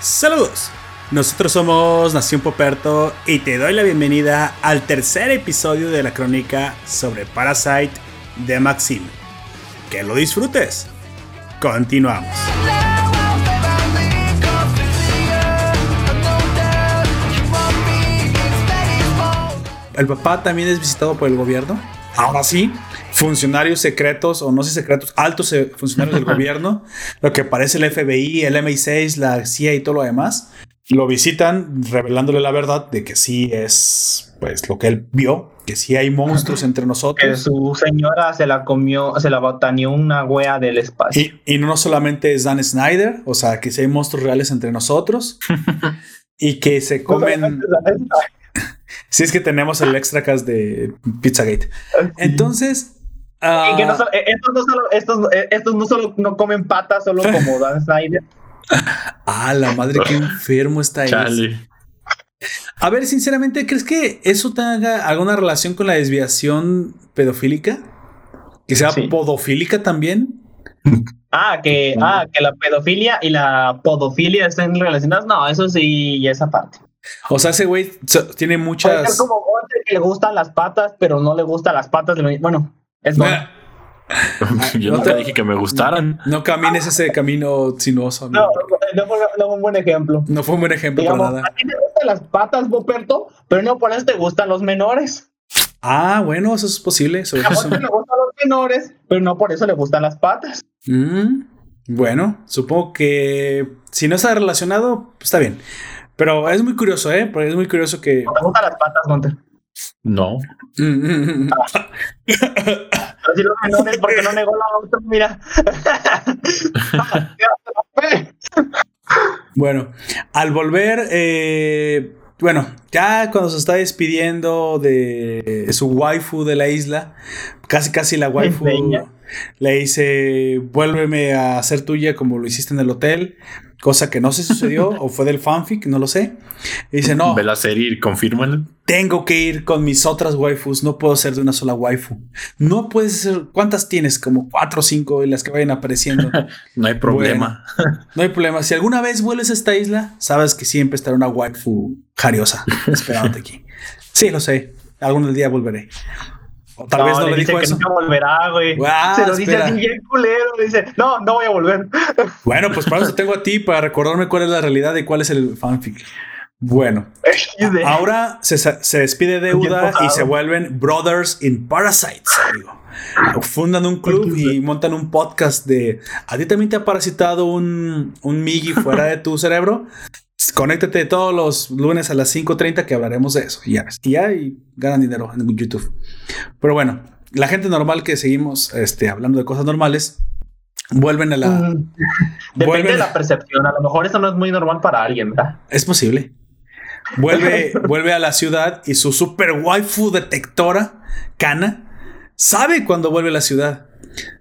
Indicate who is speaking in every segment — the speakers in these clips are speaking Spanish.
Speaker 1: Saludos. Nosotros somos Nación Poperto y te doy la bienvenida al tercer episodio de la crónica sobre Parasite de Maxim. Que lo disfrutes. Continuamos. El papá también es visitado por el gobierno. Ahora sí, funcionarios secretos, o no sé secretos, altos eh, funcionarios del gobierno, lo que parece el FBI, el MI6, la CIA y todo lo demás, lo visitan revelándole la verdad de que sí es pues lo que él vio, que sí hay monstruos entre nosotros.
Speaker 2: Que su señora se la comió, se la botaneó una wea del espacio.
Speaker 1: Y, y no solamente es Dan Snyder, o sea, que sí hay monstruos reales entre nosotros y que se comen. Si es que tenemos el extra cast de Pizzagate. Entonces.
Speaker 2: Y que no solo- eh, estos, no solo, estos, eh, estos no solo no comen patas, solo como Dan Snyder.
Speaker 1: Ah, la madre, qué enfermo está.
Speaker 3: Chale.
Speaker 1: A ver, sinceramente, ¿crees que eso tenga alguna relación con la desviación pedofílica? Que sea
Speaker 2: Sí.
Speaker 1: podofílica también.
Speaker 2: Ah, que, ah, que la pedofilia y la podofilia estén relacionadas. No, eso sí, esa parte.
Speaker 1: O sea, ese güey tiene
Speaker 2: Puede ser
Speaker 1: muchas.
Speaker 2: como Walter que le gustan las patas, pero no le gustan las patas de lo- Bueno, es bueno.
Speaker 3: Yo
Speaker 1: No te-
Speaker 3: dije que me gustaran.
Speaker 1: No camines ese camino sinuoso. amigo.
Speaker 2: No, no fue, no fue un buen ejemplo.
Speaker 1: No fue un buen ejemplo
Speaker 2: Digamos,
Speaker 1: para nada.
Speaker 2: a ti te gustan las patas, Boperto, pero no por eso te gustan los menores.
Speaker 1: Ah, bueno, eso es posible. eso-
Speaker 2: A
Speaker 1: eso-
Speaker 2: Walter le gustan los menores, pero no por eso le gustan las patas.
Speaker 1: Mm, bueno, supongo que si no está relacionado, pues está bien. Pero es muy curioso, ¿eh? Porque es muy curioso que.
Speaker 2: ¿Te gustan las patas, Walter?
Speaker 3: No.
Speaker 2: Pero si los menores, porque no negó la otra, mira.
Speaker 1: Bueno, al volver, eh, bueno, ya cuando se está despidiendo de su waifu de la isla, casi casi la waifu
Speaker 2: Enseña.
Speaker 1: le dice, vuélveme a ser tuya como lo hiciste en el hotel, cosa que no se sucedió o fue del fanfic, no lo sé. Y dice, no,
Speaker 3: Ve la serie y confírmalo.
Speaker 1: tengo que ir con mis otras waifus, no puedo ser de una sola waifu. No puedes ser, ¿cuántas tienes? Como cuatro o cinco y las que vayan apareciendo.
Speaker 3: No hay problema.
Speaker 1: No hay problema. Si alguna vez vuelves a esta isla, sabes que siempre estará una waifu jariosa esperándote aquí. Sí, lo sé. Algún día volveré. O tal vez no le
Speaker 2: dice
Speaker 1: dijo
Speaker 2: que
Speaker 1: eso.
Speaker 2: nunca volverá, güey.
Speaker 1: Ah,
Speaker 2: Se lo dice
Speaker 1: espera.
Speaker 2: así bien culero. Dice, no, no voy a volver.
Speaker 1: Bueno, pues para eso tengo a ti, para recordarme cuál es la realidad y cuál es el fanfic. Bueno,
Speaker 2: XD.
Speaker 1: ahora se, se despide de
Speaker 2: Bien
Speaker 1: Uda y se vuelven Brothers in Parasites, amigo. Fundan un club y montan un podcast de ¿A ti también te ha parasitado un, un Migi fuera de tu cerebro? Conéctate todos los lunes a las 5.30 que hablaremos de eso. Y ya, ves. y ya y ganan dinero en YouTube. Pero bueno, la gente normal que seguimos este, hablando de cosas normales, vuelven a la...
Speaker 2: Mm, Depende de la percepción. A lo mejor eso no es muy normal para alguien, ¿verdad?
Speaker 1: Es posible. Vuelve, vuelve a la ciudad y su super waifu detectora, Kana, sabe cuando vuelve a la ciudad.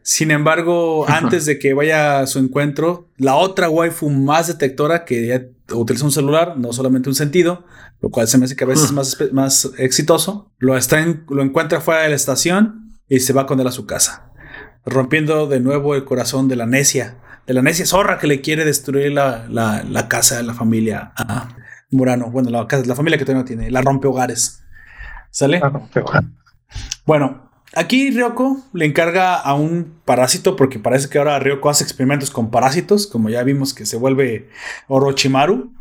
Speaker 1: Sin embargo, antes de que vaya a su encuentro, la otra waifu más detectora que ya utiliza un celular, no solamente un sentido, lo cual se me hace que a veces es más, más exitoso, lo, está en- lo encuentra fuera de la estación y se va con él a su casa, rompiendo de nuevo el corazón de la necia, de la necia zorra que le quiere destruir la, la- la casa de la familia a Murano. Bueno, la, casa- la familia que todavía no tiene, la rompe hogares. ¿Sale? Bueno, aquí Ryoko le encarga a un parásito, porque parece que ahora Ryoko hace experimentos con parásitos, como ya vimos que se vuelve Orochimaru,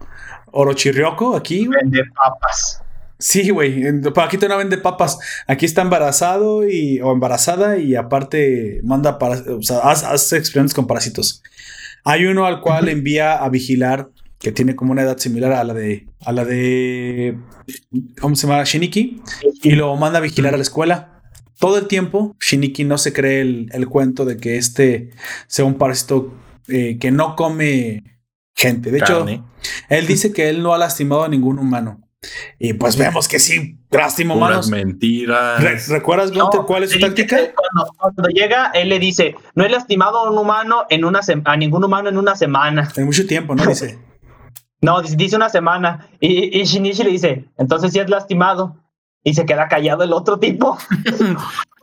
Speaker 1: Orochiryoko aquí.
Speaker 2: Vende papas.
Speaker 1: Sí, güey, aquí no vende papas. Aquí está embarazado y, o embarazada y aparte manda para, o sea, hace, hace experimentos con parásitos. Hay uno al cual envía a vigilar que tiene como una edad similar a la de a la de ¿cómo se llama? Shiniki y lo manda a vigilar a la escuela. Todo el tiempo Shiniki no se cree el, el cuento de que este sea un parásito eh, que no come gente. De hecho, él dice que él no ha lastimado a ningún humano. Y pues vemos que sí,
Speaker 3: Puras
Speaker 1: Humanos.
Speaker 3: mentiras.
Speaker 1: Re- ¿Recuerdas, Gunter,
Speaker 2: No,
Speaker 1: cuál es su táctica?
Speaker 2: Cuando, cuando llega, él le dice, no he lastimado a un humano en una a ningún humano en una semana.
Speaker 1: En mucho tiempo, ¿no? Dice.
Speaker 2: No, dice- dice una semana. Y, y Shinichi le dice, entonces sí has lastimado. Y se queda callado el otro tipo.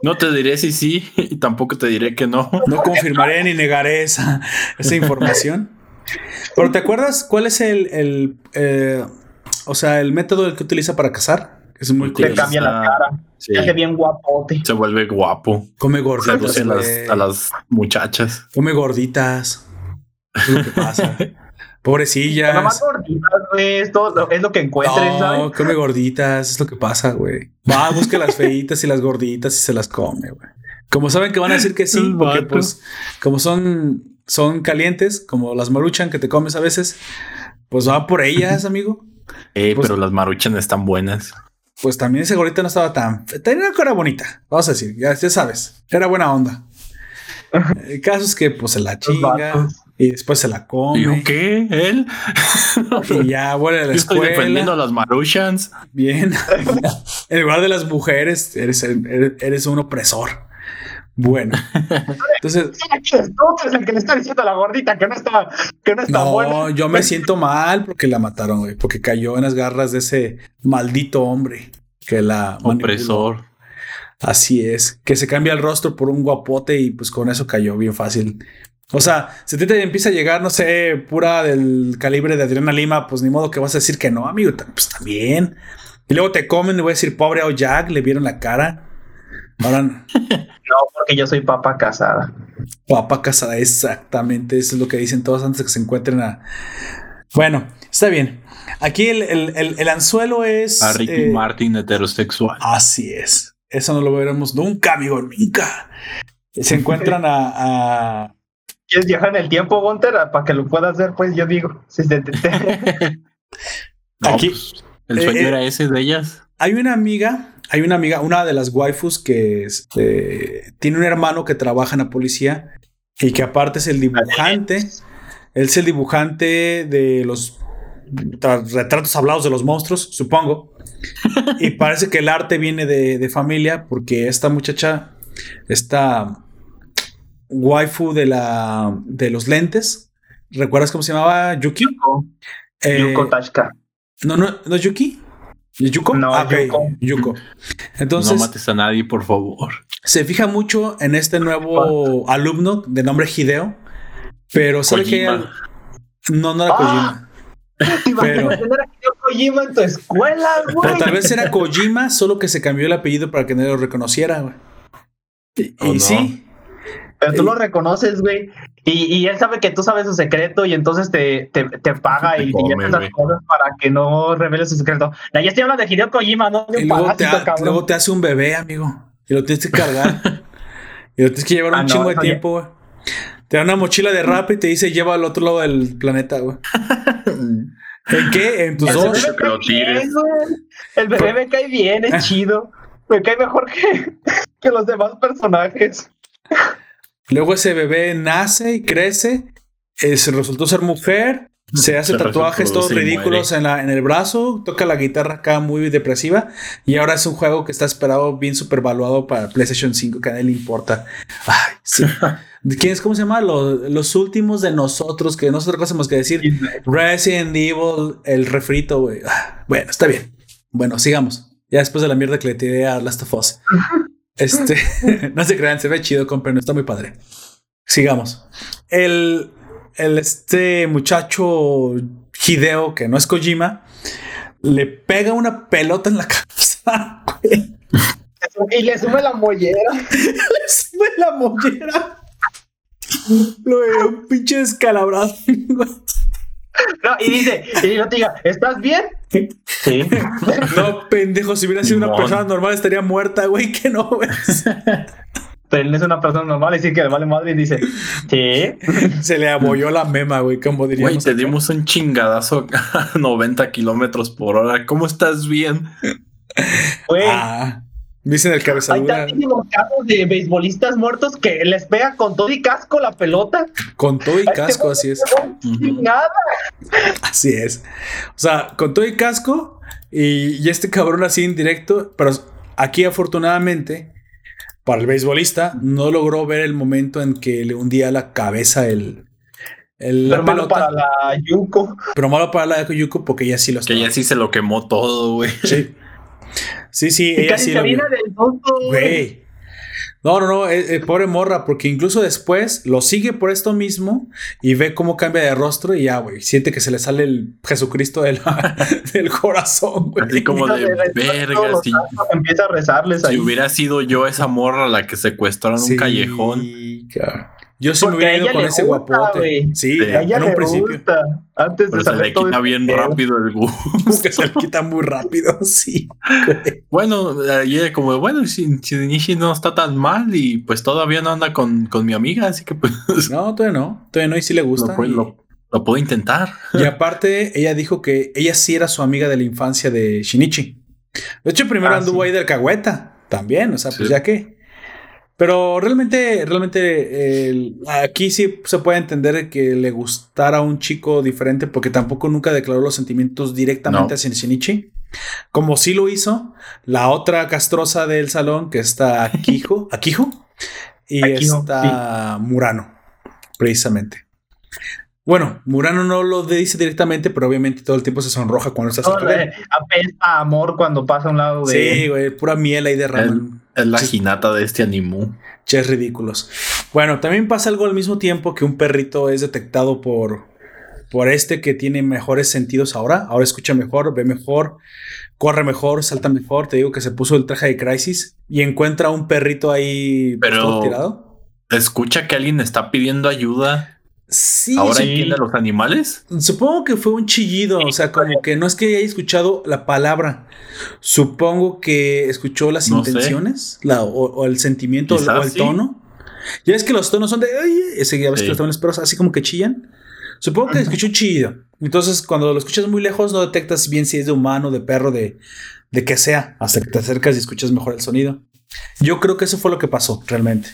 Speaker 3: No te diré si sí y tampoco te diré que no.
Speaker 1: No confirmaré ni negaré esa, esa información. Pero ¿te acuerdas cuál es el, el, eh, o sea, el método que utiliza para cazar? Es muy
Speaker 3: Le
Speaker 2: Le
Speaker 1: curioso.
Speaker 2: cambia la cara.
Speaker 3: Sí,
Speaker 2: Se hace bien guapote.
Speaker 3: se vuelve guapo.
Speaker 1: Come gorditas,
Speaker 3: a las, a las muchachas.
Speaker 1: Come gorditas. Es lo que pasa. Pobrecillas.
Speaker 2: nomás gorditas, güey. Esto lo- es lo que encuentres,
Speaker 1: No,
Speaker 2: ¿sabes?
Speaker 1: come gorditas, es lo que pasa, güey. Va, busca las feitas y las gorditas y se las come, güey. Como saben que van a decir que sí, porque pues, como son, son calientes, como las maruchan que te comes a veces, pues va por ellas, amigo.
Speaker 3: Eh,
Speaker 1: Pues-
Speaker 3: pero las maruchan están buenas.
Speaker 1: Pues también ese gordita no estaba tan. Tenía una cara bonita, vamos a decir, ya, ya sabes, era buena onda. El caso es que pues se la chinga
Speaker 2: vatos.
Speaker 1: Y después se la
Speaker 3: ¿Y
Speaker 1: come
Speaker 3: qué? ¿Él?
Speaker 1: y ya vuelve a la
Speaker 3: Yo estoy defendiendo a
Speaker 1: escuela.
Speaker 3: las maruchans.
Speaker 1: Bien. en lugar de las mujeres, eres, eres, un opresor. Bueno, entonces,
Speaker 2: el que le está diciendo a la gordita que no está, que no está
Speaker 1: no,
Speaker 2: buena.
Speaker 1: yo me siento mal porque la mataron, güey, porque cayó en las garras de ese maldito hombre que la manipuló.
Speaker 3: Opresor.
Speaker 1: Así es, que se cambia el rostro por un guapote y pues con eso cayó bien fácil. O sea, si a ti te empieza a llegar, no sé, pura del calibre de Adriana Lima, pues ni modo que vas a decir que no, amigo, pues también. Y luego te comen y voy a decir, pobre a Jack, le vieron la cara. Ahora,
Speaker 2: No, porque yo soy papa casada.
Speaker 1: papa casada, exactamente, eso es lo que dicen todos antes de que se encuentren a... Bueno, está bien. Aquí el, el- el- el anzuelo es...
Speaker 3: A Ricky
Speaker 1: eh,
Speaker 3: Martin heterosexual.
Speaker 1: Así es. Eso no lo veremos nunca, amigo, nunca. Se encuentran a- a
Speaker 2: ¿Quieres viajar en el tiempo, Gunter? Para que lo puedas hacer, pues yo digo. Si te- te- te-
Speaker 3: No,
Speaker 1: Aquí-
Speaker 3: pues, el sueño
Speaker 1: eh, eh,
Speaker 3: era ese de ellas.
Speaker 1: Hay una amiga, hay una amiga, una de las waifus que este, tiene un hermano que trabaja en la policía y que aparte es el dibujante. Él es el dibujante de los tra- retratos hablados de los monstruos, supongo. Y parece que el arte viene de, de familia porque esta muchacha, esta waifu de, la, de los lentes, ¿recuerdas cómo se llamaba? Yuki. Eh,
Speaker 2: Yuko Tashka.
Speaker 1: no, no, no es Yuki. ¿Es Yuko?
Speaker 2: No,
Speaker 1: Ah, ok,
Speaker 2: Yuko.
Speaker 1: Yuko.
Speaker 3: no
Speaker 1: Entonces,
Speaker 3: mates a nadie, por favor.
Speaker 1: se fija mucho en este nuevo alumno de nombre Hideo, pero sabe que no, no era
Speaker 2: Ah,
Speaker 1: Kojima.
Speaker 2: ¿Te imaginas
Speaker 1: pero-
Speaker 2: Kojima en tu escuela,
Speaker 1: Pero
Speaker 2: güey?
Speaker 1: tal vez era Kojima, solo que se cambió el apellido para que nadie lo reconociera, güey. Y,
Speaker 3: ¿O
Speaker 1: y
Speaker 3: no?
Speaker 1: sí,
Speaker 2: Pero tú lo reconoces, güey. Y, y él sabe que tú sabes su secreto y entonces te, te, te paga
Speaker 3: Te
Speaker 2: y te
Speaker 3: come,
Speaker 2: lleva esas
Speaker 3: güey.
Speaker 2: cosas para que no reveles su secreto. Ya ya estoy hablando de Hideo Kojima, no de
Speaker 1: y
Speaker 2: un
Speaker 1: luego te,
Speaker 2: parásito,
Speaker 1: ha-
Speaker 2: cabrón.
Speaker 1: luego te hace un bebé, amigo. Y lo tienes que cargar. y lo tienes que llevar un
Speaker 2: Ah, no,
Speaker 1: chingo de tiempo, güey. Te da una mochila de rap y te dice lleva al otro lado del planeta, güey. ¿En qué? En tus
Speaker 2: El
Speaker 1: dos.
Speaker 2: bebé
Speaker 3: que lo
Speaker 2: bien. El bebé me cae bien, es chido. Me cae mejor que, que los demás personajes.
Speaker 1: Luego ese bebé nace y crece. eh, se resultó ser mujer. Se hace
Speaker 3: Se
Speaker 1: tatuajes todos ridículos en, la, en el brazo. Toca la guitarra acá muy depresiva. Y ahora es un juego que está esperado, bien supervaluado para PlayStation 5, que a nadie le importa. Ay, sí. ¿De ¿Quién es? ¿Cómo se llama? Los, los últimos de nosotros, que no es otra cosa más que decir Resident Evil, el refrito, güey. Ah, Bueno, está bien. Bueno, sigamos. Ya después de la mierda que le tiré a Last of Us. Este, no se crean, se ve chido, compren, está muy padre. Sigamos. El, el este muchacho Hideo, que no es Kojima, le pega una pelota en la cabeza.
Speaker 2: Y le sube la mollera.
Speaker 1: Le sube la mollera. Lo veo un pinche descalabrado. Güey.
Speaker 2: No, y dice, y no te diga, ¿estás bien? Sí.
Speaker 1: No, pendejo, si hubiera sido una persona normal estaría muerta, güey, que no, güey.
Speaker 2: Pero él es una persona normal y sí que le vale madre y dice, sí.
Speaker 1: Se le abolló la mema, güey, como
Speaker 3: Güey,
Speaker 1: diríamos.
Speaker 3: te
Speaker 1: acá.
Speaker 3: dimos un chingadazo a 90 kilómetros por hora. ¿Cómo estás bien?
Speaker 2: Güey,
Speaker 1: Ah, dicen el
Speaker 2: hay
Speaker 1: cabezadura
Speaker 2: tantísimos casos de beisbolistas muertos que les pega con todo y casco la pelota.
Speaker 1: con todo y casco, así es.
Speaker 2: Nada.
Speaker 1: Así es. O sea, con todo y casco, Y, y este cabrón así en directo, pero aquí afortunadamente, para el beisbolista, no logró ver el momento en que le hundía la cabeza el, el la
Speaker 2: Pero malo
Speaker 1: pelota.
Speaker 2: para la Yuko.
Speaker 1: Pero malo para la de Yuko porque ella sí lo
Speaker 3: Que
Speaker 1: estaba.
Speaker 3: ella sí se lo quemó todo, güey.
Speaker 1: Sí. Sí, sí, ella sí lo
Speaker 2: güey.
Speaker 1: No, no, no, eh, eh, pobre morra, porque incluso después lo sigue por esto mismo y ve cómo cambia de rostro y ya, güey, siente que se le sale el Jesucristo de la- del corazón, güey.
Speaker 3: Así como de verga, si,
Speaker 2: Empieza a rezarles
Speaker 3: si
Speaker 2: ahí.
Speaker 3: hubiera sido yo esa morra la que secuestraron en
Speaker 1: Sí,
Speaker 3: un callejón.
Speaker 1: Yo sí me
Speaker 2: Porque
Speaker 1: hubiera ido con ese
Speaker 2: gusta,
Speaker 1: guapote.
Speaker 2: güey.
Speaker 1: Sí,
Speaker 3: Sí.
Speaker 2: A ella
Speaker 1: en un
Speaker 2: le
Speaker 1: principio.
Speaker 2: gusta. Antes de
Speaker 3: Pero se
Speaker 2: saber
Speaker 3: le
Speaker 2: todo
Speaker 3: quita
Speaker 2: este
Speaker 3: bien
Speaker 2: pedo.
Speaker 3: rápido el gusto.
Speaker 1: Que se le quita muy rápido, sí.
Speaker 3: Bueno, y ella como, bueno, Nishi no está tan mal y pues todavía no anda con, con mi amiga, así que pues
Speaker 1: No, todavía no. Todavía no y sí le gusta.
Speaker 3: lo, puedo-
Speaker 1: y-
Speaker 3: lo- lo puedo intentar.
Speaker 1: Y aparte, ella dijo que ella sí era su amiga de la infancia de Shinichi. De hecho, primero
Speaker 2: Ah,
Speaker 1: anduvo
Speaker 2: sí.
Speaker 1: ahí del cagüeta también, o sea, pues ya que. Pero realmente, realmente, aquí sí se puede entender que le gustara a un chico diferente porque tampoco nunca declaró los sentimientos directamente
Speaker 3: No.
Speaker 1: hacia Shinichi. Como sí lo hizo la otra castrosa del salón, que está Akijo, Akijo y está Murano, precisamente. Bueno, Murano no lo dice directamente, pero obviamente todo el tiempo se sonroja cuando está
Speaker 2: No, apesta a amor cuando pasa a un lado de
Speaker 1: Sí, güey, pura miel ahí derraman.
Speaker 3: Es la jinata de este animu.
Speaker 1: Ches ridículos. Bueno, también pasa algo al mismo tiempo que un perrito es detectado por, por este que tiene mejores sentidos ahora. Ahora escucha mejor, ve mejor, corre mejor, salta mejor. Te digo que se puso el traje de Crisis y encuentra un perrito ahí pues,
Speaker 3: Pero-
Speaker 1: todo tirado.
Speaker 3: Escucha que alguien está pidiendo ayuda.
Speaker 1: Sí,
Speaker 3: Ahora
Speaker 1: sí.
Speaker 3: entiende a los animales.
Speaker 1: Supongo que fue un chillido, o sea, como que no es que haya escuchado la palabra. Supongo que escuchó las
Speaker 3: No
Speaker 1: intenciones la- o, o el sentimiento o el-
Speaker 3: Quizás
Speaker 1: o el
Speaker 3: sí.
Speaker 1: tono. Ya es que los tonos son de "Ay", ese ya ves
Speaker 3: Sí.
Speaker 1: que los tonos perros así como que chillan. Supongo que escuchó un chillido. Entonces, cuando lo escuchas muy lejos, no detectas bien si es de humano, de perro, de, de que sea, hasta que te acercas y escuchas mejor el sonido. Yo creo que eso fue lo que pasó realmente.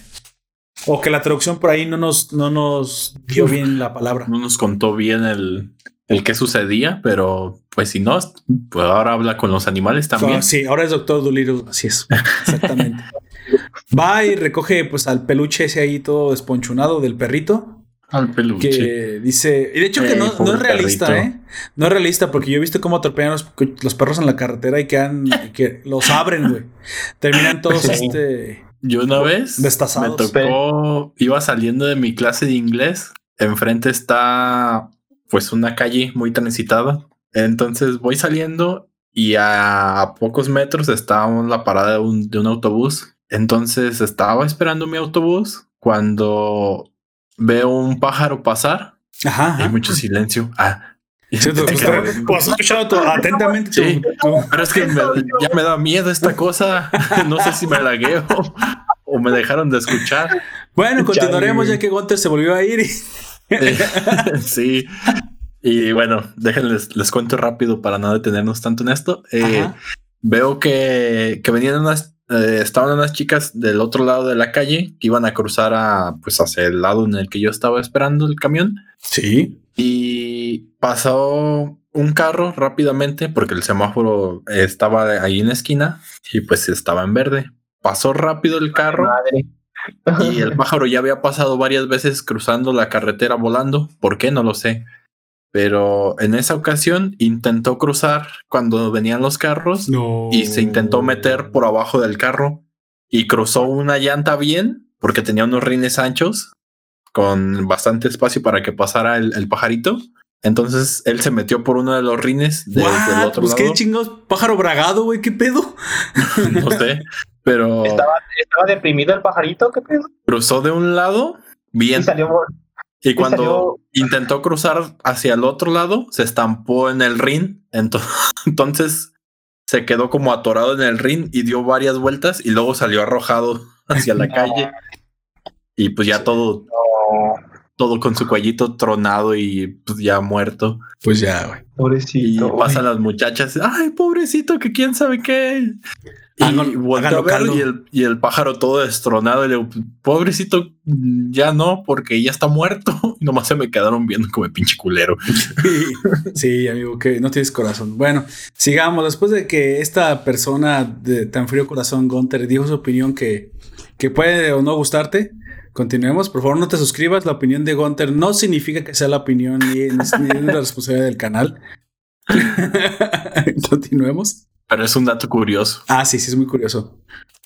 Speaker 1: O que la traducción por ahí no nos, no nos dio bien la palabra.
Speaker 3: No nos contó bien el, el qué sucedía, pero pues si no, pues ahora habla con los animales también.
Speaker 1: Ah, sí, ahora es Doctor Dolittle, así es, exactamente. Va y recoge pues al peluche ese ahí todo desponchunado del perrito
Speaker 3: Al peluche.
Speaker 1: que dice, y de hecho que
Speaker 3: Eh,
Speaker 1: no, es realista,
Speaker 3: perrito.
Speaker 1: ¿eh? No es realista porque yo he visto cómo atropellan los, los perros en la carretera y quedan, que los abren, güey. Terminan todos
Speaker 2: Sí.
Speaker 1: este
Speaker 3: Yo una vez me
Speaker 1: destazados.
Speaker 3: tocó, iba saliendo de mi clase de inglés. Enfrente está pues una calle muy transitada. Entonces voy saliendo y a pocos metros está la parada de un, de un autobús. Entonces estaba esperando mi autobús cuando veo un pájaro pasar.
Speaker 1: Ajá.
Speaker 3: Hay mucho silencio. Ah.
Speaker 1: Sí, tú- pues, has escuchado tu- atentamente
Speaker 3: Sí.
Speaker 1: tu-
Speaker 3: Pero es que me- ya me da miedo esta cosa. No sé si me lagueo o me dejaron de escuchar.
Speaker 1: Bueno, continuaremos
Speaker 2: Chale.
Speaker 1: ya que Gunter se volvió a ir. y-
Speaker 3: sí. Y bueno, déjenles, les cuento rápido para no detenernos tanto en esto. Eh, veo que, que venían unas, eh, estaban unas chicas del otro lado de la calle que iban a cruzar a, pues hacia el lado en el que yo estaba esperando el camión.
Speaker 1: Sí.
Speaker 3: Y pasó un carro rápidamente porque el semáforo estaba ahí en la esquina y pues estaba en verde. Pasó rápido el carro
Speaker 2: Madre.
Speaker 3: y el pájaro ya había pasado varias veces cruzando la carretera volando. ¿Por qué? No lo sé. Pero en esa ocasión intentó cruzar cuando venían los carros
Speaker 1: No.
Speaker 3: y se intentó meter por abajo del carro y cruzó una llanta bien porque tenía unos rines anchos con bastante espacio para que pasara el, el pajarito. Entonces él se metió por uno de los rines de-
Speaker 1: What?
Speaker 3: del otro
Speaker 1: Pues qué
Speaker 3: lado.
Speaker 1: chingados, pájaro bragado, güey, qué pedo.
Speaker 3: no sé, pero
Speaker 2: ¿Estaba, estaba deprimido el pajarito, ¿qué pedo?
Speaker 3: cruzó de un lado bien
Speaker 2: Y salió
Speaker 3: y cuando
Speaker 2: salió-
Speaker 3: intentó cruzar hacia el otro lado se estampó en el rin. Ento- Entonces se quedó como atorado en el rin y dio varias vueltas y luego salió arrojado hacia la calle. Y pues ya todo,
Speaker 2: No,
Speaker 3: todo con su cuellito tronado y pues ya muerto.
Speaker 1: Pues ya, güey.
Speaker 3: Y
Speaker 2: pobrecito.
Speaker 3: pasan las muchachas, ay, pobrecito, que quién sabe qué. Y
Speaker 1: Háganlo- háganlo
Speaker 3: verlo y el, y el pájaro todo destronado. Y le digo, pobrecito, ya no, porque ya está muerto. Y nomás se me quedaron viendo como el pinche culero.
Speaker 1: Sí, amigo, que no tienes corazón. Bueno, sigamos. Después de que esta persona de tan frío corazón, Gunter, dijo su opinión que, que puede o no gustarte, continuemos. Por favor, no te suscribas. La opinión de Gunter no significa que sea la opinión ni, ni la responsabilidad del canal. Continuemos.
Speaker 3: Pero es un dato curioso.
Speaker 1: Ah, sí, sí, es muy curioso.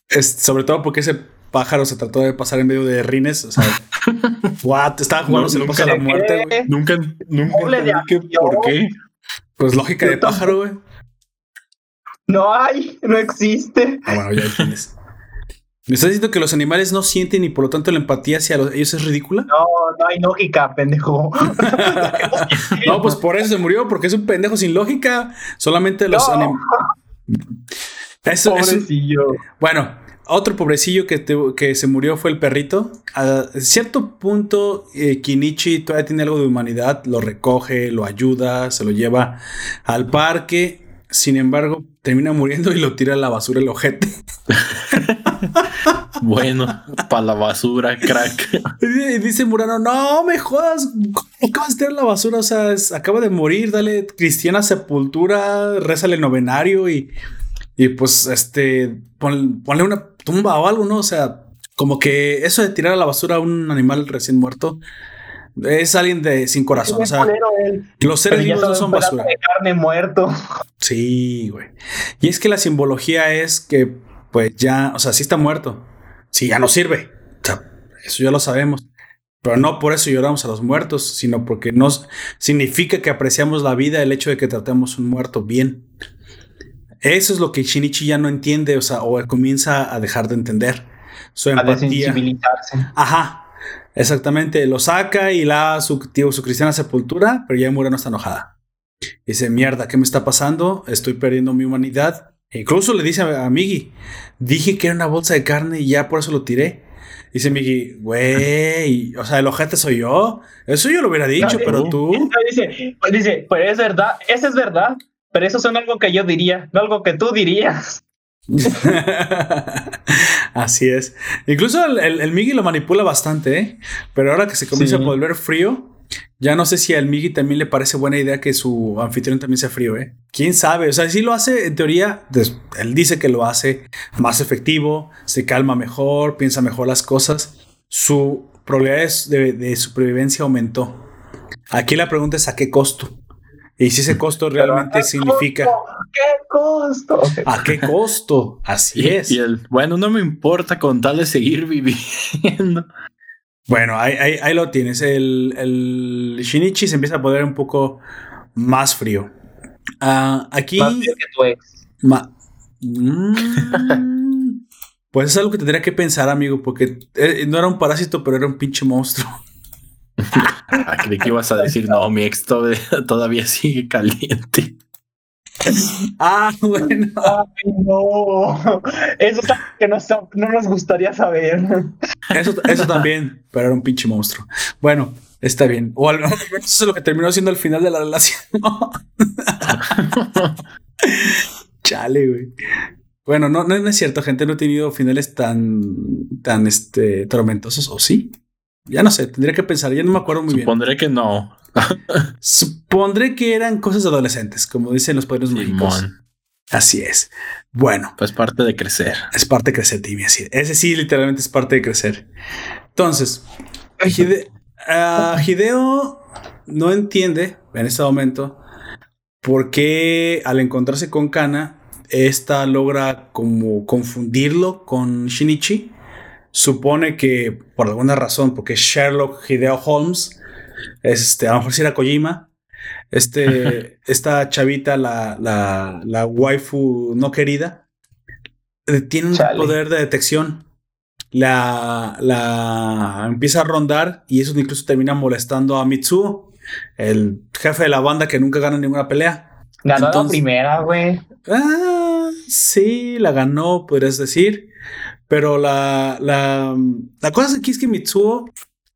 Speaker 1: Es, sobre todo porque ese pájaro se trató de pasar en medio de rines. O sea, what? Estaba jugando
Speaker 3: No, nunca
Speaker 1: a la muerte, güey.
Speaker 3: Nunca, nunca entendí que por qué.
Speaker 1: Pues lógica de pájaro, güey.
Speaker 2: No hay, no existe.
Speaker 1: Ah, bueno, ya entiendes. ¿Me estás diciendo que los animales no sienten y por lo tanto la empatía hacia los- ellos es ridícula?
Speaker 2: No, no hay lógica, pendejo.
Speaker 1: No, pues por eso se murió, porque es un pendejo sin lógica. Solamente los
Speaker 2: No.
Speaker 1: animales. Eso, eso-
Speaker 2: Pobrecillo.
Speaker 1: bueno, otro pobrecillo que, te- que se murió fue el perrito. A cierto punto, eh, Kinichi todavía tiene algo de humanidad, lo recoge, lo ayuda, se lo lleva al parque. Sin embargo, termina muriendo y lo tira a la basura el ojete.
Speaker 3: Bueno, para la basura, crack.
Speaker 1: Y dice Murano, no me jodas, ¿cómo acabas de tirar a la basura? O sea, es- acaba de morir, dale cristiana sepultura, rézale novenario y, y pues este, pon- ponle una tumba o algo, ¿no? O sea, como que eso de tirar a la basura a un animal recién muerto es alguien de sin corazón. O sea, los seres vivos no son basura.
Speaker 2: de carne muerto.
Speaker 1: Sí, güey. Y es que la simbología es que, pues ya, o sea, sí está muerto. Sí, ya no sirve. O sea, eso ya lo sabemos. Pero no por eso lloramos a los muertos, sino porque nos significa que apreciamos la vida el hecho de que tratemos un muerto bien. Eso es lo que Shinichi ya no entiende, o sea, o comienza a dejar de entender. Su
Speaker 2: A
Speaker 1: empatía. Ajá, exactamente. Lo saca y la su, tío, su cristiana sepultura, pero ya Murano está enojada. Dice, mierda, ¿qué me está pasando? Estoy perdiendo mi humanidad. Incluso le dice a, a Miggy, dije que era una bolsa de carne y ya por eso lo tiré. Dice Miggy, güey, o sea, el ojete soy yo. Eso yo lo hubiera dicho,
Speaker 2: No,
Speaker 1: pero tú.
Speaker 2: Dice, pues dice, pues es verdad, eso es verdad, pero eso son algo que yo diría, no algo que tú dirías.
Speaker 1: Así es. Incluso el, el, el Miggy lo manipula bastante, ¿eh? Pero ahora que se comienza
Speaker 2: Sí.
Speaker 1: a volver frío, ya no sé si al Miggy también le parece buena idea que su anfitrión también sea frío, ¿eh? ¿Quién sabe? O sea, si lo hace, en teoría, des- él dice que lo hace más efectivo, se calma mejor, piensa mejor las cosas. Su probabilidades de, de supervivencia aumentó. Aquí la pregunta es a qué costo. Y si ese costo realmente
Speaker 2: ¿Qué
Speaker 1: significa...
Speaker 2: costo? ¿Qué costo?
Speaker 1: ¿A qué costo? Así
Speaker 3: Y,
Speaker 1: es.
Speaker 3: y el, bueno, no me importa con tal de seguir viviendo.
Speaker 1: Bueno, ahí, ahí- ahí lo tienes. El, el Shinichi se empieza a poner un poco más frío. Ah, aquí.
Speaker 2: Más frío que tu ex.
Speaker 1: ma- Mm, pues es algo que tendría que pensar, amigo, porque eh, no era un parásito, pero era un pinche monstruo.
Speaker 3: Ah, creí que ibas a decir, no, mi ex todavía, todavía sigue caliente.
Speaker 1: Ah, bueno.
Speaker 2: Ay, no. Eso es algo que no, no nos gustaría saber.
Speaker 1: Eso, eso también, pero era un pinche monstruo. Bueno, está bien. O al menos eso es lo que terminó siendo el final de la relación. Chale, güey. Bueno, no, no, es cierto, gente. No he tenido finales tan, tan este, tormentosos, ¿o sí? Ya no sé, tendría que pensar. Ya no me acuerdo muy bien.
Speaker 3: Supondré que no.
Speaker 1: Supondré que eran cosas adolescentes, como dicen los padres mágicos. Así es. Bueno,
Speaker 3: pues parte de crecer.
Speaker 1: es parte de crecer, Timmy. Así. Ese sí, literalmente es parte de crecer. Entonces, Hide- ah, Hideo no entiende en este momento por qué al encontrarse con Kana, esta logra como confundirlo con Shinichi. Supone que por alguna razón, porque Sherlock Hideo Holmes, es este, a lo mejor si era Kojima, este, esta chavita, la, la, la waifu no querida, eh, tiene un
Speaker 2: Chale.
Speaker 1: poder de detección. La, la empieza a rondar y eso incluso termina molestando a Mitsuo, el jefe de la banda que nunca gana ninguna pelea.
Speaker 2: Ganó la
Speaker 1: Entonces-
Speaker 2: primera, güey.
Speaker 1: Ah, sí, la ganó, podrías decir. Pero la, la, la cosa aquí es que Mitsuo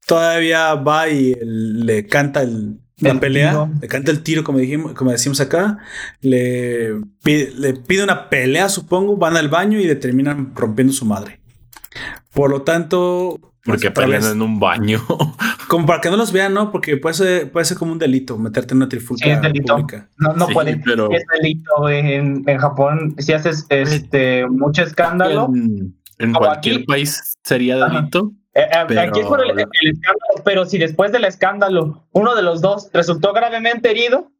Speaker 1: todavía va y le canta el, la
Speaker 2: El
Speaker 1: pelea,
Speaker 2: tiro.
Speaker 1: le canta el tiro, como dijimos, como decimos acá, le pide, le pide una pelea, supongo, van al baño y le terminan rompiendo su madre. Por lo tanto, pues,
Speaker 3: Porque
Speaker 1: otra
Speaker 3: pelean
Speaker 1: vez,
Speaker 3: en un baño.
Speaker 1: como para que no los vean, ¿no? Porque puede ser, puede ser como un delito meterte en una trifulca
Speaker 2: Sí, es delito.
Speaker 1: pública.
Speaker 2: No, no
Speaker 3: Sí,
Speaker 2: puede.
Speaker 3: pero-
Speaker 2: Es delito. En, en Japón, si haces este mucho escándalo.
Speaker 3: En, cualquier
Speaker 2: aquí.
Speaker 3: país sería delito. Pero-
Speaker 2: Aquí es por el, el escándalo, pero si después del escándalo uno de los dos resultó gravemente herido,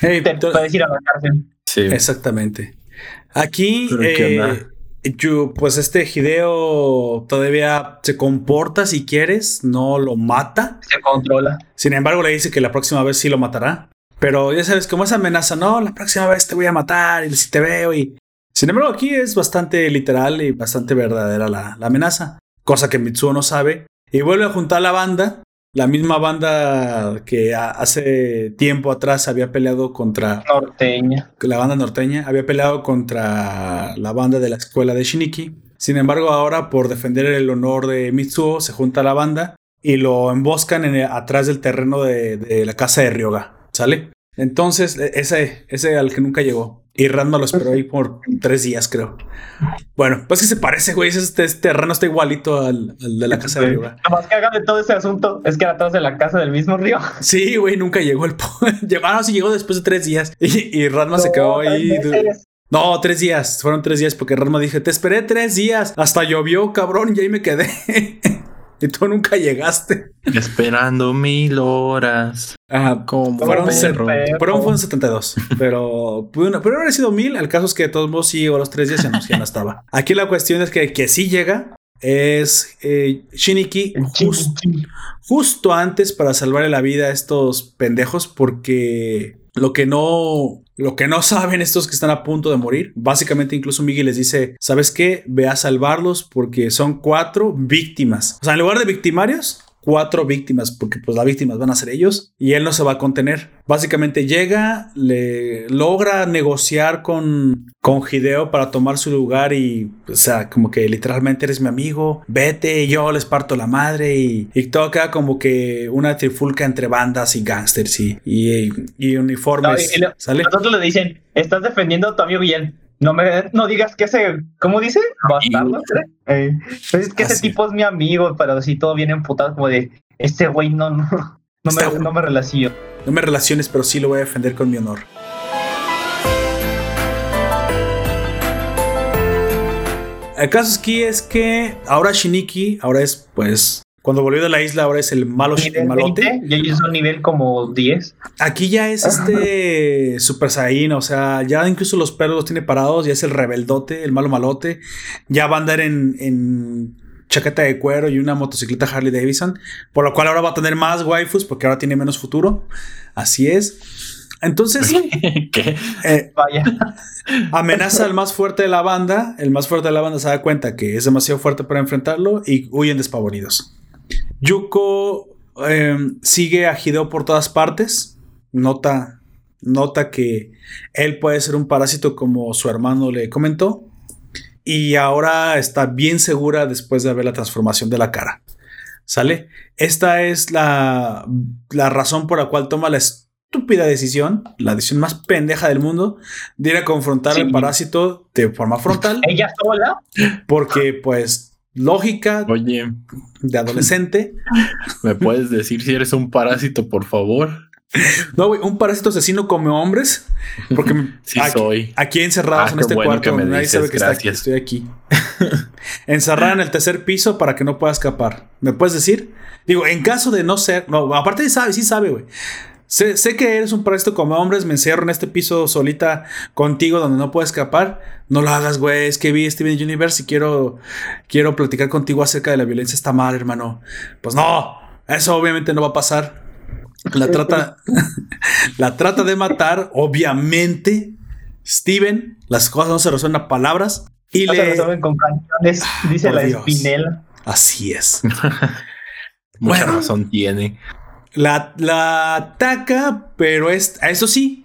Speaker 1: Hey,
Speaker 2: te
Speaker 1: to-
Speaker 2: puedes ir a la cárcel.
Speaker 3: Sí.
Speaker 1: Exactamente. Aquí,
Speaker 3: Pero ¿qué
Speaker 1: eh, yo, pues este Hideo todavía se comporta si quieres, no lo mata.
Speaker 2: Se controla.
Speaker 1: Sin embargo, le dice que la próxima vez sí lo matará. Pero ya sabes, como esa amenaza, no, la próxima vez te voy a matar y si te veo y... Sin embargo, aquí es bastante literal y bastante verdadera la, la amenaza, cosa que Mitsuo no sabe. Y vuelve a juntar la banda, la misma banda que hace tiempo atrás había peleado contra
Speaker 2: Norteña.
Speaker 1: la banda norteña, había peleado contra la banda de la escuela de Shiniki. Sin embargo, ahora por defender el honor de Mitsuo, se junta la banda y lo emboscan en el- atrás del terreno de, de la casa de Ryoga. ¿Sale? Entonces, e- ese, ese al que nunca llegó. Y Ranma lo esperó ahí por tres días, creo. Bueno, pues que se parece, güey. Ese- Este, este terreno está igualito al, al de la casa de Ryoga.
Speaker 2: Lo más que haga de todo ese asunto es que era atrás de la casa del mismo río.
Speaker 1: Sí, güey, nunca llegó el... Llegó, ah, no, sí llegó después de tres días. Y, y Ranma se quedó ahí...
Speaker 2: No.
Speaker 1: No, tres días. Fueron tres días porque Ranma dije, te esperé tres días. Hasta llovió, cabrón, y ahí me quedé. y tú nunca llegaste.
Speaker 3: Esperando mil horas.
Speaker 1: Ajá.
Speaker 3: Como
Speaker 1: Fueron, fueron, fueron 72. Pero, pudo- pero hubiera sido mil. El caso es que de todos modos sí llegó a los tres días y ya no estaba. Aquí la cuestión es que, que sí llega. Es eh, Shiniki justo antes para salvarle la vida a estos pendejos porque lo que no lo que no saben estos que están a punto de morir, básicamente incluso Miguel les dice, ¿sabes qué? Ve a salvarlos porque son cuatro víctimas. O sea, en lugar de victimarios, cuatro víctimas, porque pues las víctimas van a ser ellos y él no se va a contener. Básicamente llega, le logra negociar con, con Hideo para tomar su lugar y, o sea, como que literalmente eres mi amigo, vete, yo les parto la madre y, y todo queda como que una trifulca entre bandas y gangsters y, y, y uniformes.
Speaker 2: No, y- y lo-
Speaker 1: ¿Sale?
Speaker 2: Nosotros le dicen, estás defendiendo a tu amigo bien. No me no digas que ese, ¿cómo dice? Bastardo. Eh, es que ese
Speaker 1: Así.
Speaker 2: tipo es mi amigo, pero así todo viene emputado como de, este güey no, no, no me, no me relaciono.
Speaker 1: No me relaciones, pero sí lo voy a defender con mi honor. El caso aquí es que ahora Shiniki, ahora es pues, cuando volvió de la isla, ahora es el malo el malote.
Speaker 2: 20, y ellos son nivel como 10.
Speaker 1: Aquí ya es este Super Saiyan, o sea, ya incluso los pelos los tiene parados, ya es el rebeldote, el malo malote. Ya va a andar en, en chaqueta de cuero y una motocicleta Harley Davidson, por lo cual ahora va a tener más waifus porque ahora tiene menos futuro. Así es. Entonces,
Speaker 3: ¿Qué?
Speaker 1: eh,
Speaker 2: Vaya.
Speaker 1: amenaza al más fuerte de la banda. El más fuerte de la banda se da cuenta que es demasiado fuerte para enfrentarlo y huyen despavoridos. Yuko eh, sigue a Hideo por todas partes. Nota, nota que él puede ser un parásito como su hermano le comentó. Y ahora está bien segura después de ver la transformación de la cara. ¿Sale? Esta es la, la razón por la cual toma la estúpida decisión, la decisión más pendeja del mundo, de ir a confrontar
Speaker 2: Sí.
Speaker 1: al parásito de forma frontal.
Speaker 2: Ella sola.
Speaker 1: Porque, pues, lógica
Speaker 3: Oye,
Speaker 1: de adolescente.
Speaker 3: ¿me puedes decir si eres un parásito, por favor?
Speaker 1: No, güey, un parásito asesino come hombres. Porque
Speaker 3: Sí
Speaker 1: aquí,
Speaker 3: soy.
Speaker 1: aquí encerrados
Speaker 3: Ah,
Speaker 1: en este
Speaker 3: bueno
Speaker 1: cuarto nadie
Speaker 3: dices,
Speaker 1: sabe que está aquí, estoy aquí. Encerrada en el tercer piso para que no pueda escapar. ¿Me puedes decir? Digo, en caso de no ser. No, aparte sabe, sí sabe, güey. Sé, sé que eres un parásito como hombres, me encierro en este piso solita contigo donde no puedo escapar. No lo hagas, güey. Es que vi Steven Universe y quiero, quiero platicar contigo acerca de la violencia. Está mal, hermano. Pues no, eso obviamente no va a pasar. La trata, la trata de matar, obviamente. Steven, las cosas no se resuelven a palabras. Y
Speaker 2: No se
Speaker 1: le.
Speaker 2: resuelven con canciones, dice la
Speaker 1: Dios.
Speaker 2: Espinela.
Speaker 1: Así es.
Speaker 3: Mucha
Speaker 1: Bueno.
Speaker 3: razón tiene.
Speaker 1: La, la ataca, pero es, a eso sí,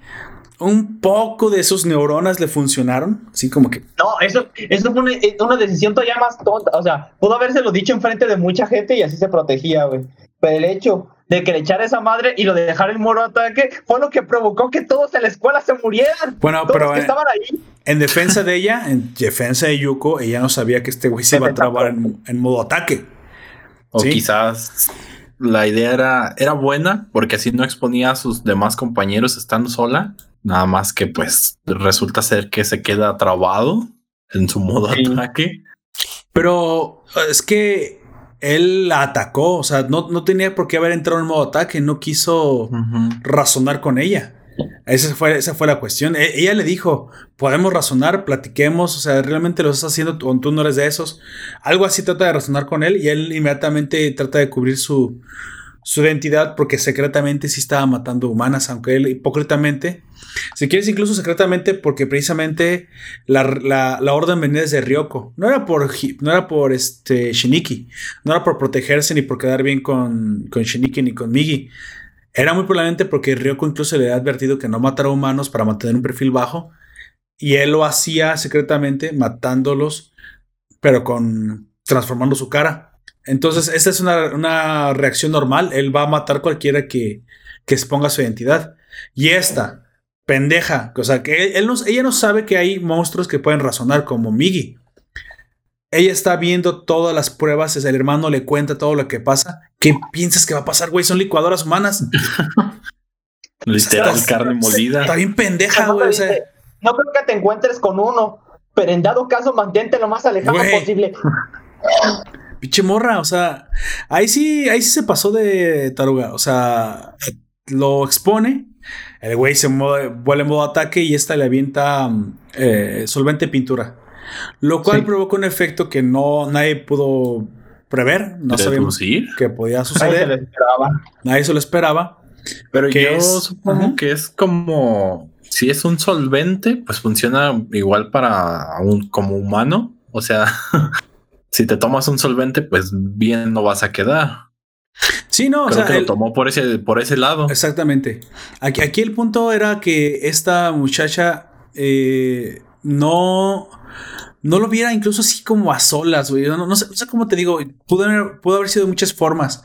Speaker 1: un poco de sus neuronas le funcionaron. Así como que.
Speaker 2: No, eso, eso fue una, eh, una decisión todavía más tonta. O sea, pudo habérselo dicho enfrente de mucha gente y así se protegía, güey. pero el hecho de que le echara esa madre y lo de dejar el muro ataque fue lo que provocó que todos en la escuela se murieran.
Speaker 1: Bueno,
Speaker 2: Todos
Speaker 1: pero
Speaker 2: los que estaban ahí.
Speaker 1: en defensa de ella, en defensa de Yuko, ella no sabía que este güey se iba a trabar en, en modo ataque.
Speaker 3: O
Speaker 1: Sí.
Speaker 3: quizás la idea era, era buena porque así no exponía a sus demás compañeros estando sola. Nada más que pues resulta ser que se queda trabado en su modo
Speaker 2: Sí.
Speaker 3: ataque.
Speaker 1: Pero es que él la atacó, o sea, no, no tenía por qué haber entrado en modo ataque, no quiso razonar con ella. Esa fue, esa fue la cuestión. E- ella le dijo, podemos razonar, platiquemos, o sea, realmente lo estás haciendo tú, tú no eres de esos. Algo así trata de razonar con él y él inmediatamente trata de cubrir su, su identidad porque secretamente sí estaba matando humanas, aunque él hipócritamente, si quieres incluso secretamente porque precisamente la, la- orden venía desde Ryoko. No era por, no era por este Shiniki, no era por protegerse ni por quedar bien con, con Shiniki ni con Migi. Era muy probablemente porque Ryoko incluso le había advertido que no matara humanos para mantener un perfil bajo. Y él lo hacía secretamente matándolos, pero con transformando su cara. Entonces, esta es una, una reacción normal. Él va a matar cualquiera que, que exponga su identidad. Y esta, pendeja, o sea, que ella no sabe que hay monstruos que pueden razonar, como Migi. Ella está viendo todas las pruebas, el hermano le cuenta todo lo que pasa. ¿Qué piensas que va a pasar, güey? Son licuadoras humanas.
Speaker 3: Literal carne molida.
Speaker 1: Está bien pendeja, güey. o
Speaker 2: dice,
Speaker 1: sea,
Speaker 2: no creo que te encuentres con uno, pero en dado caso mantente lo más alejado posible.
Speaker 1: pinche morra, o sea, ahí sí, ahí sí se pasó de taruga. O sea, lo expone. El güey se mueve, vuelve en modo ataque y esta le avienta eh, solvente pintura. Lo cual
Speaker 2: Sí.
Speaker 1: provoca un efecto que no nadie pudo prever. No sabíamos que podía
Speaker 2: Nadie se
Speaker 1: suceder.
Speaker 2: lo esperaba.
Speaker 1: Nadie se lo esperaba.
Speaker 3: Pero yo
Speaker 1: es-
Speaker 3: supongo
Speaker 1: Ajá.
Speaker 3: que es como si es un solvente, pues funciona igual para un como humano. O sea, si te tomas un solvente, pues bien no vas a quedar.
Speaker 1: Sí, no, o
Speaker 3: Creo
Speaker 1: sea,
Speaker 3: que lo tomó por ese, por ese lado.
Speaker 1: Exactamente. Aquí, aquí el punto era que esta muchacha eh, no, no lo viera incluso así como a solas, güey. No, no sé, no sé cómo te digo. Pudo haber, pudo haber sido de muchas formas.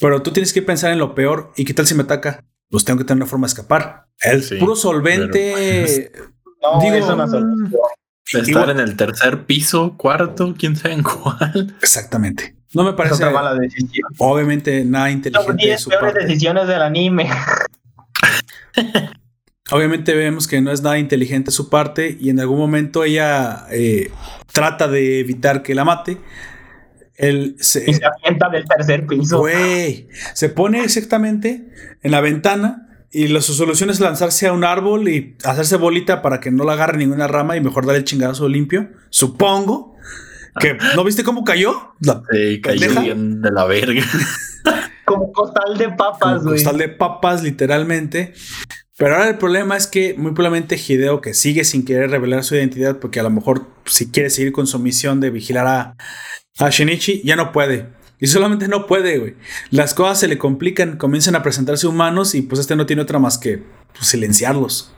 Speaker 1: Pero tú tienes que pensar en lo peor. ¿Y qué tal si me ataca? Pues tengo que tener una forma de escapar. El
Speaker 3: Sí,
Speaker 1: puro solvente.
Speaker 2: No,
Speaker 1: Digo,
Speaker 2: es una solución.
Speaker 3: Estar
Speaker 1: igual-
Speaker 3: en el tercer piso, cuarto, quién sabe en cuál.
Speaker 1: Exactamente. No me
Speaker 2: Es
Speaker 1: parece,
Speaker 2: otra mala decisión.
Speaker 1: obviamente, nada
Speaker 2: Top
Speaker 1: inteligente de
Speaker 2: 10
Speaker 1: su
Speaker 2: peores
Speaker 1: parte.
Speaker 2: decisiones del anime.
Speaker 1: Obviamente vemos que no es nada inteligente su parte y en algún momento ella eh, trata de evitar que la mate. Él se,
Speaker 2: Y se avienta del tercer piso.
Speaker 1: güey, se pone exactamente en la ventana y la, su solución es lanzarse a un árbol y hacerse bolita para que no la agarre ninguna rama y mejor darle el chingadazo limpio. Supongo que no viste cómo cayó. La
Speaker 3: Sí, cayó
Speaker 1: ¿Pendeja?
Speaker 3: bien de la verga.
Speaker 2: Como costal de papas, güey.
Speaker 1: costal de papas, literalmente. Pero ahora el problema es que muy probablemente Hideo, que sigue sin querer revelar su identidad, porque a lo mejor si quiere seguir con su misión de vigilar a, a Shinichi, ya no puede. Y solamente no puede, güey. Las cosas se le complican, comienzan a presentarse humanos y pues este no tiene otra más que pues, silenciarlos.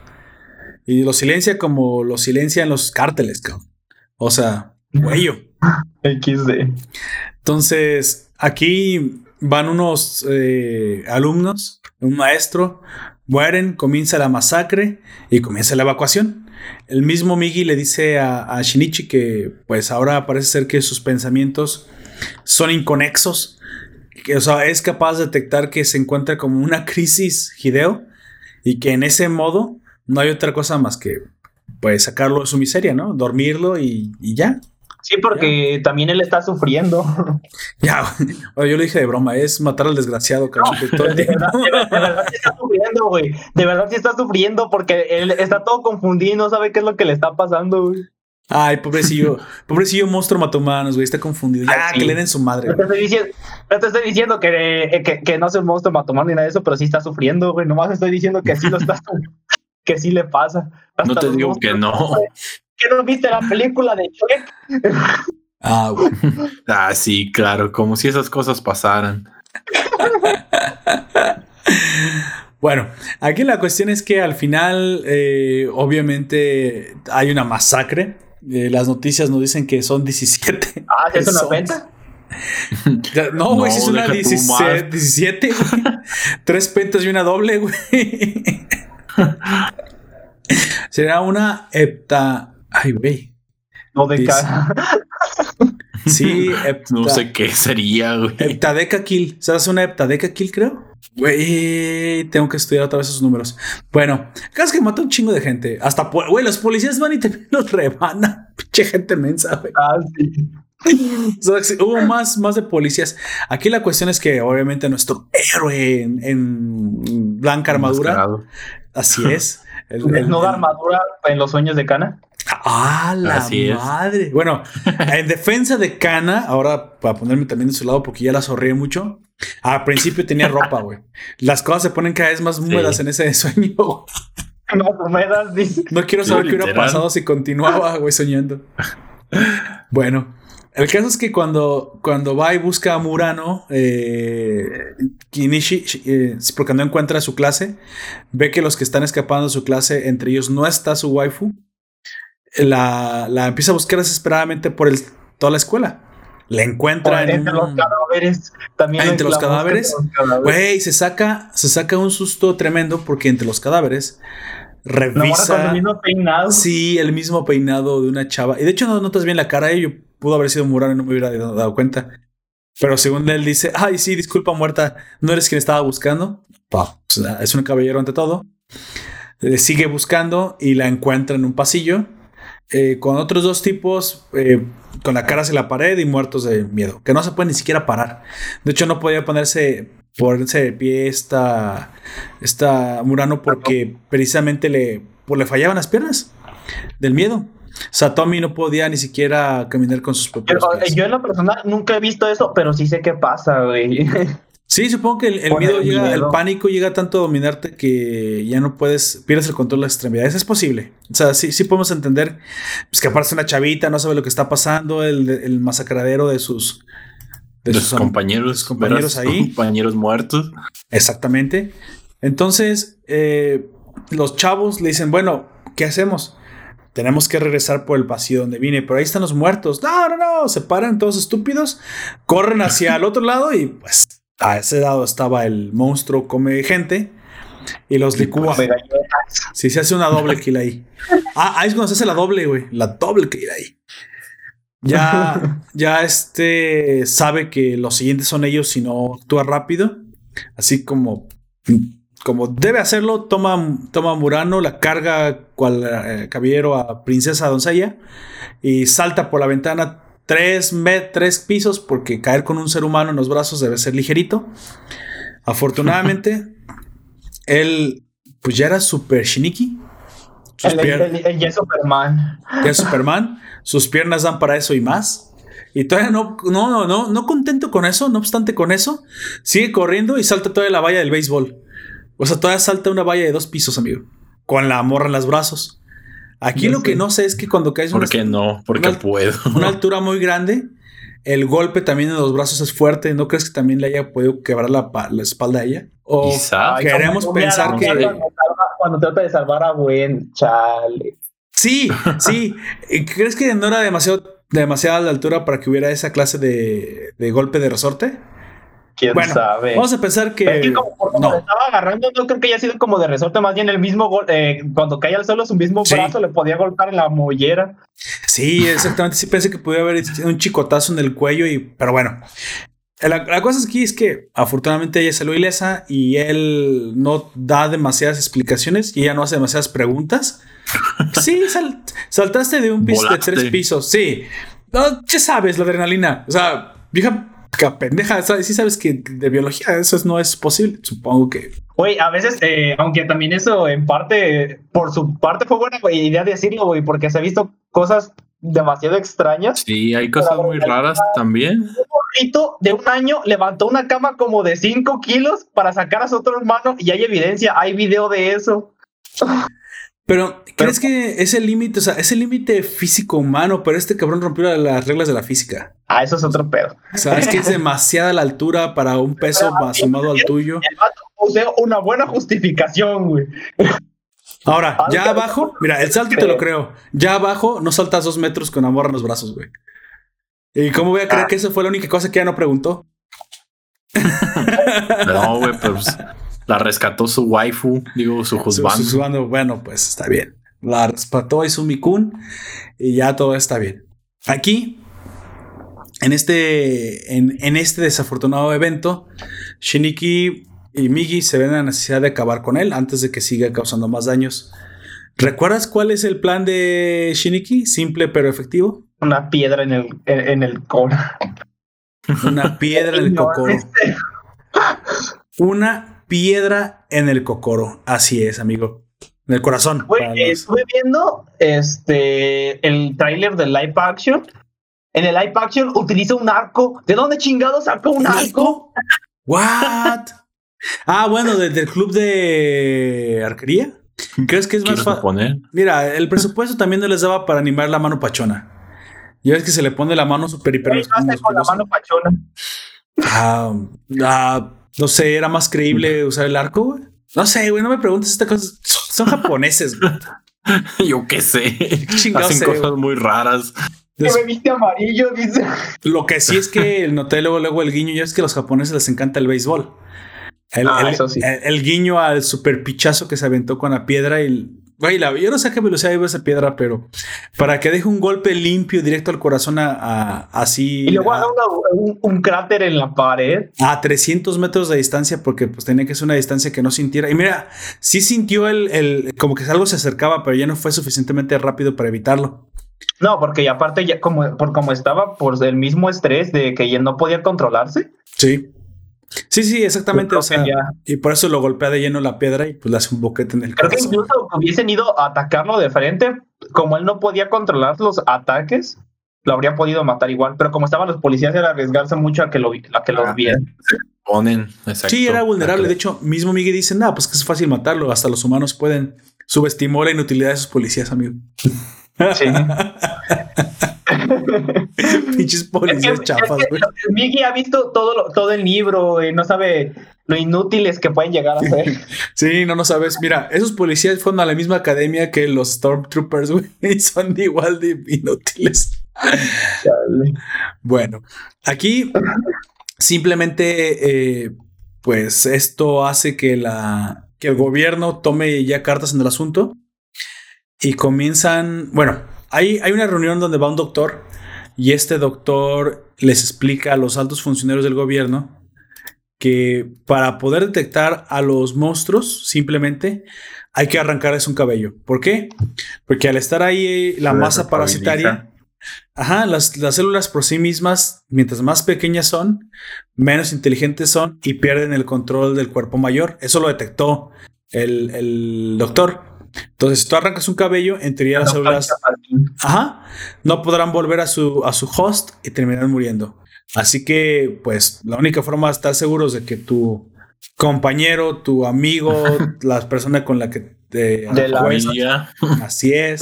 Speaker 1: Y los silencia como los silencian los cárteles, cabrón. O sea, cuello.
Speaker 2: XD.
Speaker 1: Entonces, aquí van unos eh, alumnos, un maestro, mueren, comienza la masacre y comienza la evacuación. El mismo Migi le dice a, Shinichi que pues ahora parece ser que sus pensamientos son inconexos, que es capaz de detectar que se encuentra como una crisis Hideo y que en ese modo no hay otra cosa más que pues sacarlo de su miseria, ¿no? Dormirlo y ya.
Speaker 2: Sí, porque también él está sufriendo.
Speaker 1: Ya, bueno, yo lo dije de broma, es matar al desgraciado, cabrón. que todo el
Speaker 2: De verdad, de verdad, de verdad sí está sufriendo, güey. De verdad sí está sufriendo porque él está todo confundido y no sabe qué es lo que le está pasando, güey.
Speaker 1: Ay, pobrecillo, pobrecillo monstruo matahumanos, güey, está confundido. Ya,
Speaker 2: Ay, sí.
Speaker 1: que le den su madre.
Speaker 2: No te estoy diciendo, no te estoy diciendo que, eh, que, que no es un monstruo matomano ni nada de eso, pero sí está sufriendo, güey. Nomás estoy diciendo que sí lo está que sí le pasa.
Speaker 3: No te digo que no.
Speaker 2: ¿Que no viste la película de Shrek?
Speaker 1: Ah, güey.
Speaker 3: Ah, sí, claro, como si esas cosas pasaran.
Speaker 1: Bueno, aquí la cuestión es que al final, eh, obviamente, hay una masacre. Eh, las noticias nos dicen que son 17
Speaker 2: Ah, ¿sí es una venta?
Speaker 1: No, güey,
Speaker 3: No,
Speaker 1: si es una
Speaker 3: deja tú
Speaker 1: 17,
Speaker 3: más.
Speaker 1: 17, güey. Tres pentas y una doble, güey. Será una hepta. Ay, güey.
Speaker 2: No de
Speaker 1: Dice-. Sí, hepta.
Speaker 3: No sé qué sería, güey.
Speaker 1: Heptadeca kill. ¿Sabes una heptadeca kill, creo? Güey, tengo que estudiar otra vez esos números. Bueno, cada vez que mata un chingo de gente. Hasta, güey, los policías van y te los rebanan. Pinche gente mensa, güey.
Speaker 2: Ah, sí.
Speaker 1: O sea, sí, hubo más, más de policías. Aquí la cuestión es que, obviamente, nuestro héroe en, en blanca armadura. Así es. El- el-
Speaker 2: No da armadura en los sueños de Cana.
Speaker 1: Ah, la
Speaker 3: Así es.
Speaker 1: madre. Bueno, en defensa de Cana, ahora para ponerme también de su lado porque ya la sonríe mucho. Al principio tenía ropa, güey. Las cosas se ponen cada vez más húmedas en ese sueño. güey.
Speaker 2: Más húmedas, dice.
Speaker 1: No quiero
Speaker 3: Sí,
Speaker 1: saber qué hubiera pasado si continuaba, güey, soñando. Bueno, el caso es que cuando, cuando va y busca a Murano, eh, Kinishi, eh, porque no encuentra su clase, ve que los que están escapando de su clase, entre ellos no está su waifu, la, la empieza a buscar desesperadamente por el, toda la escuela. La encuentra en
Speaker 2: entre los cadáveres. También
Speaker 1: Ah, entre los cadáveres. Güey, se saca, se saca un susto tremendo porque entre los cadáveres
Speaker 2: No,
Speaker 1: revisa...
Speaker 2: el mismo peinado.
Speaker 1: Sí, el mismo peinado de una chava. Y de hecho no notas bien la cara de ello. Pudo haber sido Murano y no me hubiera dado, cuenta. Pero según él dice, ay, sí, disculpa muerta, no eres quien estaba buscando. Pues, es un caballero ante todo. Eh, sigue buscando y la encuentra en un pasillo eh, con otros dos tipos eh, con la cara hacia la pared y muertos de miedo, que no se pueden ni siquiera parar. De hecho, no podía ponerse, ponerse de pie esta, esta Murano porque precisamente le, pues, le fallaban las piernas del miedo. Satomi no podía ni siquiera caminar con sus propios
Speaker 2: Pero, eh,
Speaker 1: pies.
Speaker 2: yo en lo personal nunca he visto eso, pero sí sé qué pasa, güey.
Speaker 1: Sí, supongo que el, el miedo
Speaker 2: el
Speaker 1: llega, el pánico llega tanto a dominarte que ya no puedes, pierdes el control de las extremidades. Es posible. O sea, sí, sí podemos entender pues, que aparece una chavita, no sabe lo que está pasando, el, el masacradero de sus,
Speaker 3: De sus compañeros,
Speaker 1: compañeros ahí.
Speaker 3: compañeros muertos.
Speaker 1: Exactamente. Entonces, eh, los chavos le dicen, bueno, ¿qué hacemos? Tenemos que regresar por el pasillo donde vine, pero ahí están los muertos. No, no, no, se paran todos estúpidos, corren hacia el otro lado y pues a ese lado estaba el monstruo come gente y los licúa. Si se hace una doble kill ahí. Ah, ahí es cuando se hace la doble, güey. La doble kill ahí. Ya, ya este sabe que los siguientes son ellos si no actúa rápido. Así como, como debe hacerlo, toma, toma a Murano, la carga cual eh, caballero a princesa doncella y salta por la ventana tres, tres pisos porque caer con un ser humano en los brazos debe ser ligerito. Afortunadamente, él pues ya era super shiniki. Sus
Speaker 2: El, el, Yes Superman.
Speaker 1: ya es Superman. Sus piernas dan para eso y más. Y todavía no, no, no, no, no contento con eso, no obstante con eso, sigue corriendo y salta toda la valla del béisbol. O sea, todavía salta una valla de dos pisos, amigo. Con la morra en los brazos. Aquí lo que no sé es que cuando caes
Speaker 3: ¿Por
Speaker 1: una,
Speaker 3: qué no? Porque
Speaker 1: una-
Speaker 3: puedo.
Speaker 1: una altura muy grande, el golpe también en los brazos es fuerte. ¿No crees que también le haya podido quebrar la, la espalda a ella? O
Speaker 3: Quizá.
Speaker 1: Queremos pensar que-
Speaker 2: Cuando, trata de salvar a Gwen, chale.
Speaker 1: Sí, sí. ¿Y ¿Crees que no era demasiado, demasiada la altura para que hubiera esa clase de, de golpe de resorte?
Speaker 2: ¿Quién
Speaker 1: Bueno,
Speaker 2: sabe?
Speaker 1: Vamos a pensar
Speaker 2: Es
Speaker 1: que.
Speaker 2: que como por como
Speaker 1: no.
Speaker 2: estaba agarrando, no creo que haya sido como de resorte, más bien el mismo gol, eh, cuando caía al suelo, su mismo
Speaker 1: Sí.
Speaker 2: brazo le podía golpear en la mollera.
Speaker 1: Sí, exactamente. Sí pensé que pudiera haber hecho un chicotazo en el cuello y. Pero bueno. La, la cosa aquí es que afortunadamente ella salió ilesa y él no da demasiadas explicaciones y ella no hace demasiadas preguntas. Sí, sal- saltaste de un piso de
Speaker 3: Volaste.
Speaker 1: tres pisos. Sí. No, ya sabes, la adrenalina. O sea, vieja pendeja, ¿sabes? sí sabes que de biología eso no es posible. Supongo que.
Speaker 2: Güey, a veces, eh, aunque también eso en parte, por su parte fue buena güey, idea decirlo, güey, porque se ha visto cosas demasiado extrañas.
Speaker 3: Sí, hay cosas muy raras también.
Speaker 2: Un morrito de un año levantó una cama como de 5 kilos para sacar a su otro hermano y hay evidencia, hay video de eso.
Speaker 1: Pero, ¿crees que ese límite, o sea, ese límite físico humano, pero este cabrón rompió la- las reglas de la física?
Speaker 2: Ah, eso es otro pedo.
Speaker 1: O sea, es que es demasiada la altura para un peso sumado al tuyo.
Speaker 2: El vato posee una buena justificación, güey.
Speaker 1: Ahora, ya abajo, mira, el salto te lo creo. Ya abajo no saltas dos metros con amor en los brazos, güey. ¿Y cómo voy a creer que eso fue la única cosa que ella no preguntó?
Speaker 3: No, güey, pues la rescató su waifu, digo, su
Speaker 1: Su-
Speaker 3: juzgando.
Speaker 1: Bueno, pues está bien. La rescató Izumi-kun y ya todo está bien. Aquí, en este, en, en este desafortunado evento, Shiniki y Migi se ven en la necesidad de acabar con él antes de que siga causando más daños. ¿Recuerdas cuál es el plan de Shiniki? Simple pero efectivo.
Speaker 2: Una piedra en el, en, en el coro.
Speaker 1: Una piedra en el cocoro.
Speaker 2: este-
Speaker 1: Una piedra en el cocoro. Así es, amigo. En el corazón.
Speaker 2: Eh,
Speaker 1: los-
Speaker 2: estuve viendo este el tráiler de live action. En el live action utiliza un arco. ¿De dónde chingado sacó un
Speaker 1: ¿Un
Speaker 2: arco?
Speaker 1: arco? What? Ah, bueno, de- del club de arquería. ¿Crees que es más fácil? Mira, el presupuesto también no les daba para animar la mano pachona. Ya ves que se le pone la mano super hiper
Speaker 2: lo hace con la mano pachona.
Speaker 1: Ah, ah, no sé, era más creíble usar el arco, güey. No sé, güey, no me preguntes estas cosas. Son japoneses, güey.
Speaker 3: Yo qué sé.
Speaker 1: Chingados
Speaker 3: Hacen
Speaker 1: sé,
Speaker 3: cosas
Speaker 1: güey.
Speaker 3: muy raras.
Speaker 2: Que me viste amarillo, dice.
Speaker 1: Lo que sí es que noté luego, luego el guiño, ya es que a los japoneses les encanta el béisbol. El,
Speaker 2: Ah,
Speaker 1: el-
Speaker 2: eso sí.
Speaker 1: el- el guiño al super pichazo que se aventó con la piedra y güey, la, yo no sé a qué velocidad iba esa piedra, pero para que deje un golpe limpio directo al corazón a, a- así
Speaker 2: Y luego
Speaker 1: a,
Speaker 2: una- un, un cráter en la pared.
Speaker 1: a 300 metros de distancia porque pues tenía que ser una distancia que no sintiera. Y mira, sí sintió el, el como que algo se acercaba, pero ya no fue suficientemente rápido para evitarlo.
Speaker 2: No, porque y aparte ya como, por como estaba por el mismo estrés de que ya no podía controlarse.
Speaker 1: Sí. Sí, sí, exactamente. O sea,
Speaker 2: ya-
Speaker 1: y por eso lo golpea de lleno la piedra y pues le hace un boquete en el
Speaker 2: Creo que incluso hubiesen ido a atacarlo de frente, como él no podía controlar los ataques, lo habría podido matar igual. Pero como estaban los policías, era arriesgarse mucho a que lo, vi- a que lo
Speaker 3: Ah,
Speaker 2: vieran.
Speaker 3: Ponen. Exacto.
Speaker 1: Sí, era vulnerable. De hecho, mismo Miguel dice, nada, pues que es fácil matarlo. Hasta los humanos pueden. Subestimó la inutilidad de esos policías, amigo.
Speaker 2: Sí.
Speaker 1: Pinches policías
Speaker 2: Es que-
Speaker 1: chafas,
Speaker 2: es que
Speaker 1: güey.
Speaker 2: Miggy ha visto todo, lo- todo el libro y no sabe lo inútiles que pueden llegar a ser.
Speaker 1: Sí, no, no sabes. Mira, esos policías fueron a la misma academia que los Stormtroopers, güey. Y son de igual de inútiles.
Speaker 2: Chale.
Speaker 1: Bueno, aquí simplemente, eh, pues esto hace que la que el gobierno tome ya cartas en el asunto y comienzan. Bueno, hay, hay una reunión donde va un doctor y este doctor les explica a los altos funcionarios del gobierno que para poder detectar a los monstruos simplemente hay que arrancarles un cabello. ¿Por qué? Porque al estar ahí la
Speaker 3: Se
Speaker 1: masa parasitaria Ajá, las, las células por sí mismas, mientras más pequeñas son, menos inteligentes son y pierden el control del cuerpo mayor. Eso lo detectó el, el doctor. Entonces, si tú arrancas un cabello, en teoría las células ajá, no podrán volver a su, a su host y terminarán muriendo. Así que, pues, la única forma de estar seguros de que tu compañero, tu amigo, la persona con la que te
Speaker 2: De la.
Speaker 1: Así es.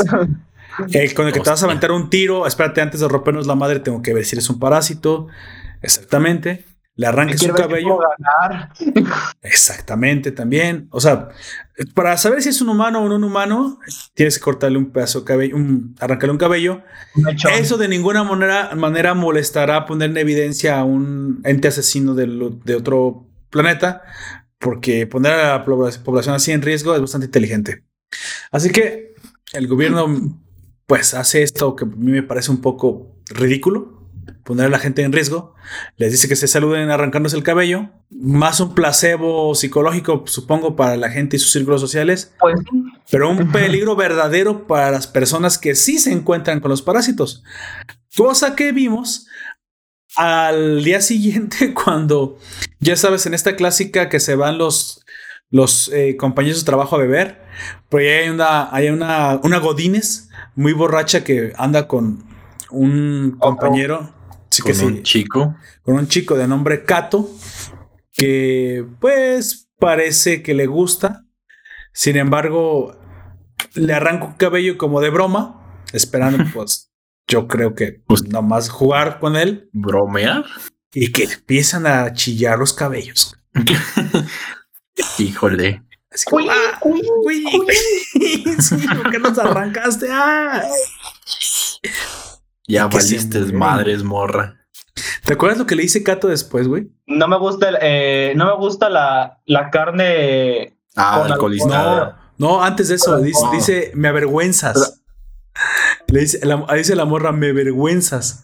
Speaker 1: El con el que te vas a aventar un tiro, espérate, antes de rompernos la madre, tengo que ver si eres un parásito. Exactamente. Le arranques un
Speaker 2: Quiero ver si
Speaker 1: cabello.
Speaker 2: ganar.
Speaker 1: Exactamente, también. O sea, para saber si es un humano o no un humano, tienes que cortarle un pedazo de cabello, un, arrancarle un cabello. Eso de ninguna manera, manera molestará poner en evidencia a un ente asesino del- de, otro planeta, porque poner a la poblac- población así en riesgo es bastante inteligente. Así que el gobierno, pues, hace esto que a mí me parece un poco ridículo. Poner a la gente en riesgo, les dice que se saluden arrancándose el cabello, más un placebo psicológico, supongo, para la gente y sus círculos sociales,
Speaker 2: Pues
Speaker 1: pero un peligro verdadero para las personas que sí se encuentran con los parásitos. Cosa que vimos al día siguiente cuando, ya sabes, en esta clásica que se van los, los eh, compañeros de trabajo a beber, ahí hay una, hay una, una Godínez muy borracha que anda con un compañero. Que
Speaker 3: con
Speaker 1: sí
Speaker 3: un chico.
Speaker 1: con un chico de nombre Kato que pues parece que le gusta. Sin embargo, le arranca un cabello como de broma, esperando pues yo creo que pues nomás jugar con él
Speaker 3: ¿Bromear?
Speaker 1: y que empiezan a chillar los cabellos.
Speaker 3: Híjole.
Speaker 1: Así como,
Speaker 2: Uy,
Speaker 1: "Ah,
Speaker 2: uy,
Speaker 1: uy, sí, ¿por qué nos arrancaste? Ah".
Speaker 3: Ya valiste madres, morra.
Speaker 1: ¿Te acuerdas lo que le dice Cato después, güey?
Speaker 2: No me gusta, el- eh, no me gusta la, la carne.
Speaker 3: Ah,
Speaker 2: Con
Speaker 3: alcoholizada.
Speaker 1: No, antes de eso, dice,
Speaker 3: No.
Speaker 1: dice, me avergüenzas. Le dice la, dice la morra, me avergüenzas.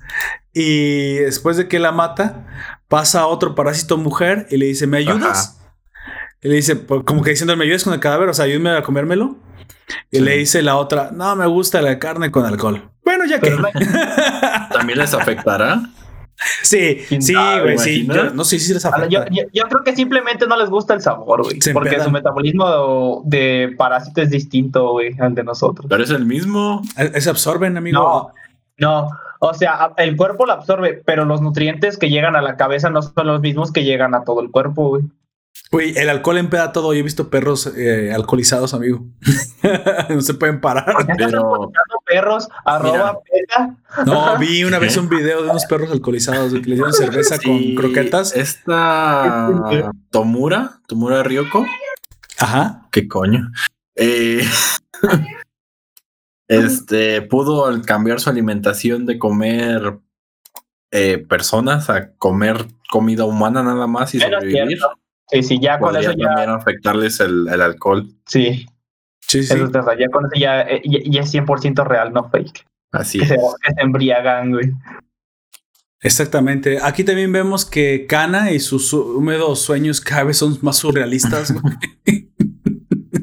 Speaker 1: Y después de que la mata, pasa a otro parásito mujer y le dice, ¿me ayudas? Y le dice, pues, como que diciendo, ¿me ayudas con el cadáver? O sea, ayúdame a comérmelo. Y
Speaker 3: Sí.
Speaker 1: le dice la otra, no, me gusta la carne con alcohol. Bueno, ya que.
Speaker 2: Pero
Speaker 3: ¿También les afectará?
Speaker 1: sí, sí,
Speaker 2: Ah,
Speaker 1: güey,
Speaker 3: ¿me
Speaker 1: sí. Yo- no sé si les
Speaker 2: yo,
Speaker 1: afecta.
Speaker 2: yo- yo creo que simplemente no les gusta el sabor, güey.
Speaker 1: Se
Speaker 2: Porque
Speaker 1: empedan.
Speaker 2: su metabolismo de parásito es distinto, güey, al de nosotros.
Speaker 3: Pero es el mismo.
Speaker 1: Se absorben, amigo.
Speaker 2: No, no. O sea, el cuerpo lo absorbe, pero los nutrientes que llegan a la cabeza no son los mismos que llegan a todo el cuerpo, güey.
Speaker 1: Güey, el alcohol empeda todo. Yo he visto perros eh, alcoholizados, amigo. no se pueden parar.
Speaker 3: Pero
Speaker 2: Perros, arroba, pega.
Speaker 1: No, vi una vez un video de unos perros alcoholizados que les dieron cerveza
Speaker 3: sí,
Speaker 1: con croquetas.
Speaker 3: Esta Tomura, Tomura Ryoko,
Speaker 1: Ajá.
Speaker 3: ¿qué coño? Eh, este pudo al cambiar su alimentación de comer eh, personas a comer comida humana nada más y sobrevivir.
Speaker 2: Sí, sí, ya con eso ya.
Speaker 3: también afectarles el, el alcohol.
Speaker 2: Sí,
Speaker 1: Sí, sí.
Speaker 2: eso es verdad, ya con eso ya, eh, ya, ya es 100% real, no fake.
Speaker 3: Así
Speaker 2: Que se,
Speaker 3: es.
Speaker 2: que se embriagan, güey.
Speaker 1: Exactamente. Aquí también vemos que Kana y sus su- húmedos sueños cada vez son más surrealistas. güey.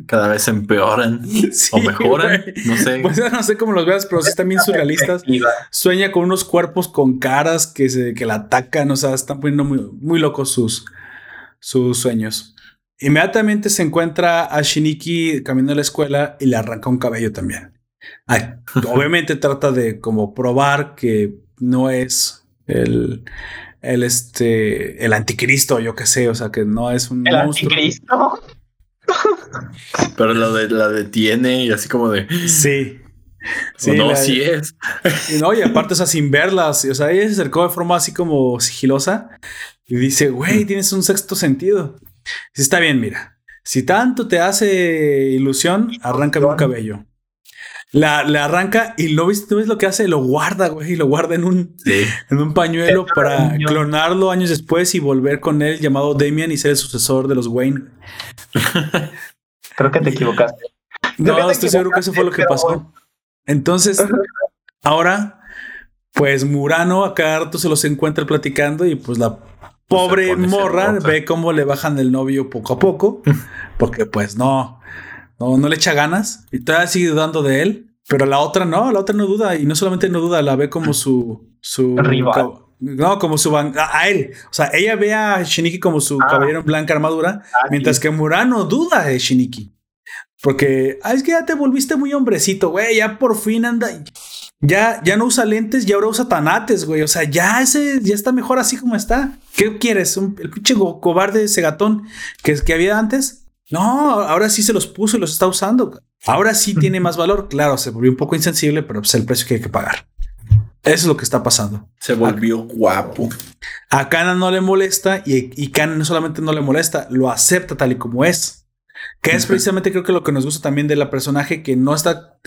Speaker 3: Cada vez empeoran
Speaker 1: Sí,
Speaker 3: o mejoran.
Speaker 1: güey.
Speaker 3: No sé.
Speaker 1: Pues no sé cómo los veas, pero sí están bien surrealistas. Sueña con unos cuerpos con caras que, se, que la atacan. O sea, están poniendo muy, muy locos sus, sus sueños. Inmediatamente se encuentra a Shiniki caminando a la escuela y le arranca un cabello también. Ay, obviamente trata de como probar que no es el, el este el anticristo, yo qué sé, o sea que no es un
Speaker 2: El
Speaker 1: monstruo.
Speaker 2: anticristo.
Speaker 3: Pero la, de, la detiene y así como de.
Speaker 1: Sí.
Speaker 3: "Oh, no,
Speaker 1: la-
Speaker 3: sí es.
Speaker 1: Y no, y aparte, o sea, sin verlas, o sea, ella se acercó de forma así como sigilosa y dice, güey, tienes un sexto sentido. Si está bien, mira, si tanto te hace ilusión, arráncame un cabello. La, arranca y lo ves, ¿tú ves lo que hace? Lo guarda, güey, y lo guarda en un,
Speaker 3: Sí.
Speaker 1: en un pañuelo para clonarlo años después y volver con él llamado Damien y ser el sucesor de los Wayne.
Speaker 2: Creo que te equivocaste. Creo
Speaker 1: No,
Speaker 2: te
Speaker 1: estoy seguro que eso fue lo que pasó. Entonces, ahora, pues Murano a cada rato se los encuentra platicando y pues la pobre
Speaker 3: pone
Speaker 1: morra ve cómo le bajan el novio poco a poco, porque pues no, no, no le echa ganas y todavía sigue dudando de él. Pero la otra no, la otra no duda y no solamente no duda, la ve como su, su
Speaker 2: Rival.
Speaker 1: no, como su van- a, a él. O sea, ella ve a Shiniki como su
Speaker 2: Ah.
Speaker 1: caballero en blanca armadura,
Speaker 2: Ah,
Speaker 1: mientras que Murano duda de Shiniki. Porque, ah, es que ya te volviste muy hombrecito, güey. Ya por fin anda. Ya, ya no usa lentes y ahora usa tanates, güey. O sea, ya ese ya está mejor así como está. ¿Qué quieres? ¿Un- ¿El pinche cobarde ese gatón que, que había antes? No, ahora sí se los puso y los está usando. Ahora sí tiene más valor. Claro, se volvió un poco insensible, pero pues el precio que hay que pagar. Eso es lo que está pasando.
Speaker 3: Se volvió guapo.
Speaker 1: A Kana no le molesta y, y Kana no solamente no le molesta, lo acepta tal y como es. Que es precisamente creo que lo que nos gusta también de la personaje que no está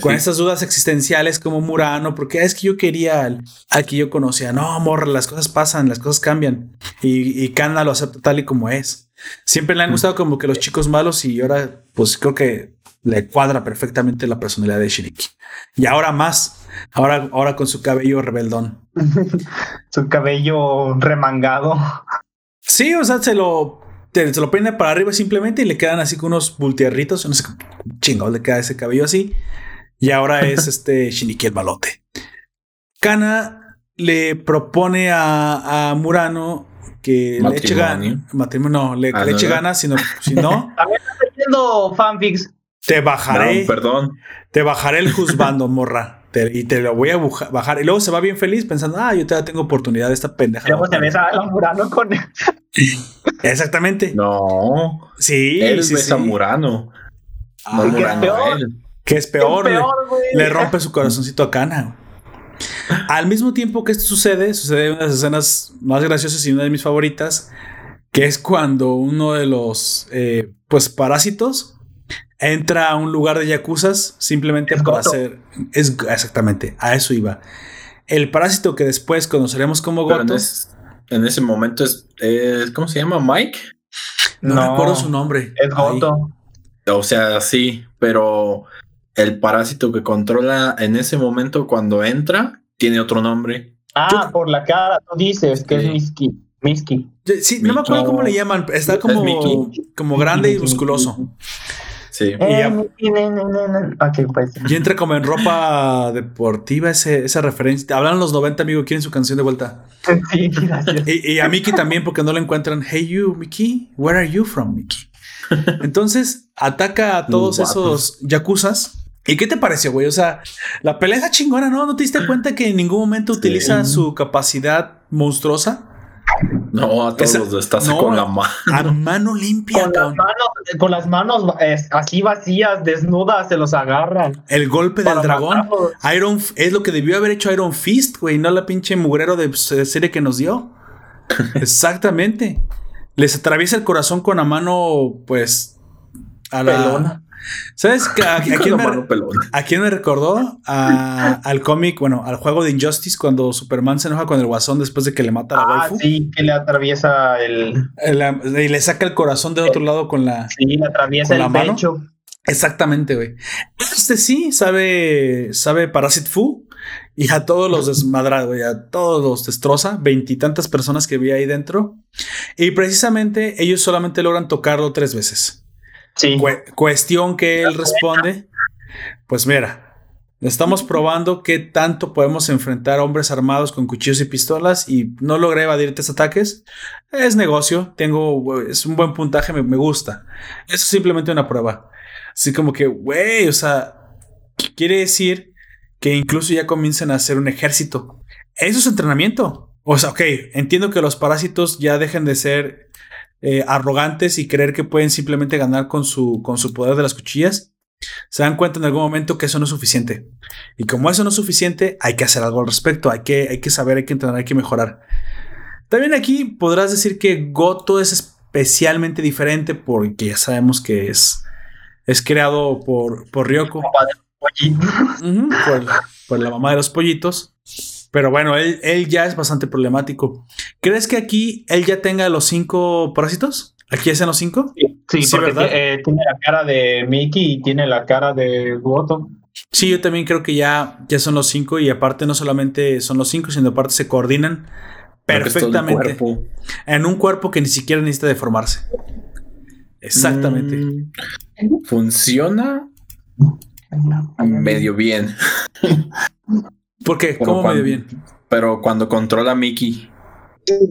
Speaker 1: con
Speaker 3: Sí.
Speaker 1: estas dudas existenciales como Murano, porque "Ah, es que yo quería al, al que yo conocía. No, morra, las cosas pasan, las cosas cambian. Y, y Kana lo acepta tal y como es. Siempre le han gustado como que los chicos malos y ahora pues creo que le cuadra perfectamente la personalidad de Shiniki. Y ahora más, ahora, ahora con su cabello rebeldón.
Speaker 2: Su cabello remangado.
Speaker 1: Sí, o sea, se lo, te- se lo peina para arriba simplemente y le quedan así con unos bultierritos. No sé qué chingados le queda ese cabello así. Y ahora es este Shiniki el balote. Kana le propone a, a Murano que le eche ganas. Matrimonio, no, le, que
Speaker 3: Ah,
Speaker 1: le
Speaker 3: no,
Speaker 1: eche
Speaker 3: no.
Speaker 1: ganas, sino, si no,
Speaker 2: Haciendo fanfics.
Speaker 1: te bajaré,
Speaker 3: No, perdón.
Speaker 1: te bajaré el juzgando, morra. Te- y te lo voy a buja- bajar. Y luego se va bien feliz pensando, ah, yo todavía tengo oportunidad de esta pendeja.
Speaker 2: Luego se besa a Murano con
Speaker 1: Exactamente.
Speaker 3: No.
Speaker 1: Sí,
Speaker 3: él
Speaker 1: sí,
Speaker 3: besa a
Speaker 1: sí. Ah,
Speaker 3: no
Speaker 2: ¿qué es peor?
Speaker 3: él.
Speaker 1: Que es peor, le-
Speaker 2: peor, güey.
Speaker 1: le, rompe su corazoncito a Kana. Al mismo tiempo que esto sucede, sucede una de las escenas más graciosas y una de mis favoritas, que es cuando uno de los eh, pues parásitos entra a un lugar de yakuzas simplemente
Speaker 2: Es
Speaker 1: para
Speaker 2: Goto.
Speaker 1: hacer es exactamente a eso iba. el parásito que después conoceremos como Goto.
Speaker 3: es- en ese momento es, es- ¿Cómo se llama? Mike.
Speaker 1: No,
Speaker 2: No,
Speaker 1: recuerdo su nombre.
Speaker 2: Es
Speaker 1: Ahí.
Speaker 2: Goto.
Speaker 3: O sea, sí, pero el parásito que controla en ese momento cuando entra tiene otro nombre.
Speaker 2: Ah,
Speaker 1: Yo-
Speaker 2: por la cara, tú dices que
Speaker 3: Sí.
Speaker 2: es Miski. Miski.
Speaker 1: Sí, no me acuerdo cómo le llaman. Está
Speaker 3: Es
Speaker 1: como, como grande y
Speaker 2: Mickey,
Speaker 1: musculoso.
Speaker 2: Mickey.
Speaker 3: Sí.
Speaker 1: Y ya-
Speaker 2: Eh, pues.
Speaker 1: Y entra como en ropa deportiva, ese, esa referencia. Hablan los 90, amigo, quieren su canción de vuelta.
Speaker 2: Sí, gracias.
Speaker 1: Y, y a Mickey también, porque no lo encuentran. Hey, you, Mickey, where are you from, Mickey? Entonces ataca a todos esos yakuzas. ¿Y qué te pareció, güey? O sea, la pelea está chingona, ¿no? ¿No te diste cuenta que en ningún momento utiliza su capacidad monstruosa?
Speaker 3: No, a todos
Speaker 1: Esa-
Speaker 3: los destaza
Speaker 1: no.
Speaker 3: con la mano.
Speaker 1: A mano limpia,
Speaker 2: Con las manos, con las manos eh, así vacías, desnudas, se los agarran.
Speaker 1: El golpe del dragón.
Speaker 2: matarlos.
Speaker 1: Iron es lo que debió haber hecho Iron Fist, güey, no la pinche mugrero de, de serie que nos dio. Exactamente. Les atraviesa el corazón con la mano, pues. A la.
Speaker 2: Pelona.
Speaker 1: ¿Sabes a, a quién me,
Speaker 3: mano pelona.
Speaker 1: a quién me recordó? Al cómic, bueno, al juego de Injustice cuando Superman se enoja con el guasón después de que le mata a la
Speaker 2: Ah,
Speaker 1: waifu.
Speaker 2: sí, que le atraviesa el.
Speaker 1: Eh, la- y le saca el corazón del otro lado con la.
Speaker 2: Sí, le atraviesa
Speaker 1: ¿Con
Speaker 2: el
Speaker 1: la mano?
Speaker 2: pecho.
Speaker 1: Exactamente, güey. Este sí sabe, sabe Parasit Fu y a todos los desmadra, güey, a todos los destroza, veintitantas personas que vi ahí dentro. Y precisamente ellos solamente logran tocarlo tres veces.
Speaker 2: Sí.
Speaker 1: Cue- cuestión que él responde, pues mira, estamos probando qué tanto podemos enfrentar a hombres armados con cuchillos y pistolas y no logré evadir tres ataques. Es negocio, tengo, es un buen puntaje, me, me gusta. Eso es simplemente una prueba. Así como que, güey, o sea, quiere decir que incluso ya comiencen a hacer un ejército. Eso es entrenamiento. O sea, ok, entiendo que los parásitos ya dejen de ser eh, arrogantes y creer que pueden simplemente ganar con su, con su poder de las cuchillas. Se dan cuenta en algún momento que eso no es suficiente. Y como eso no es suficiente, hay que hacer algo al respecto. Hay que, hay que saber, hay que entrenar, hay que mejorar. También aquí podrás decir que Goto es especialmente diferente porque ya sabemos que es, es creado por, por Ryoko. Por la mamá de los pollitos. Pero bueno, él, él ya es bastante problemático. ¿Crees que aquí él ya tenga los cinco parásitos? ¿Aquí hacen los cinco?
Speaker 2: Sí,
Speaker 1: Sí,
Speaker 2: porque
Speaker 1: ¿verdad?
Speaker 2: eh, tiene la cara de Mickey y tiene la cara de Goto.
Speaker 1: Sí, yo también creo que ya, ya son los cinco y aparte no solamente son los cinco, sino aparte se coordinan perfectamente en un cuerpo que ni siquiera necesita deformarse. Exactamente.
Speaker 3: Mm, Funciona medio bien.
Speaker 1: ¿Por qué?
Speaker 3: Pero
Speaker 1: ¿Cómo
Speaker 3: cuando-
Speaker 1: medio bien?
Speaker 3: Pero cuando controla a Mickey,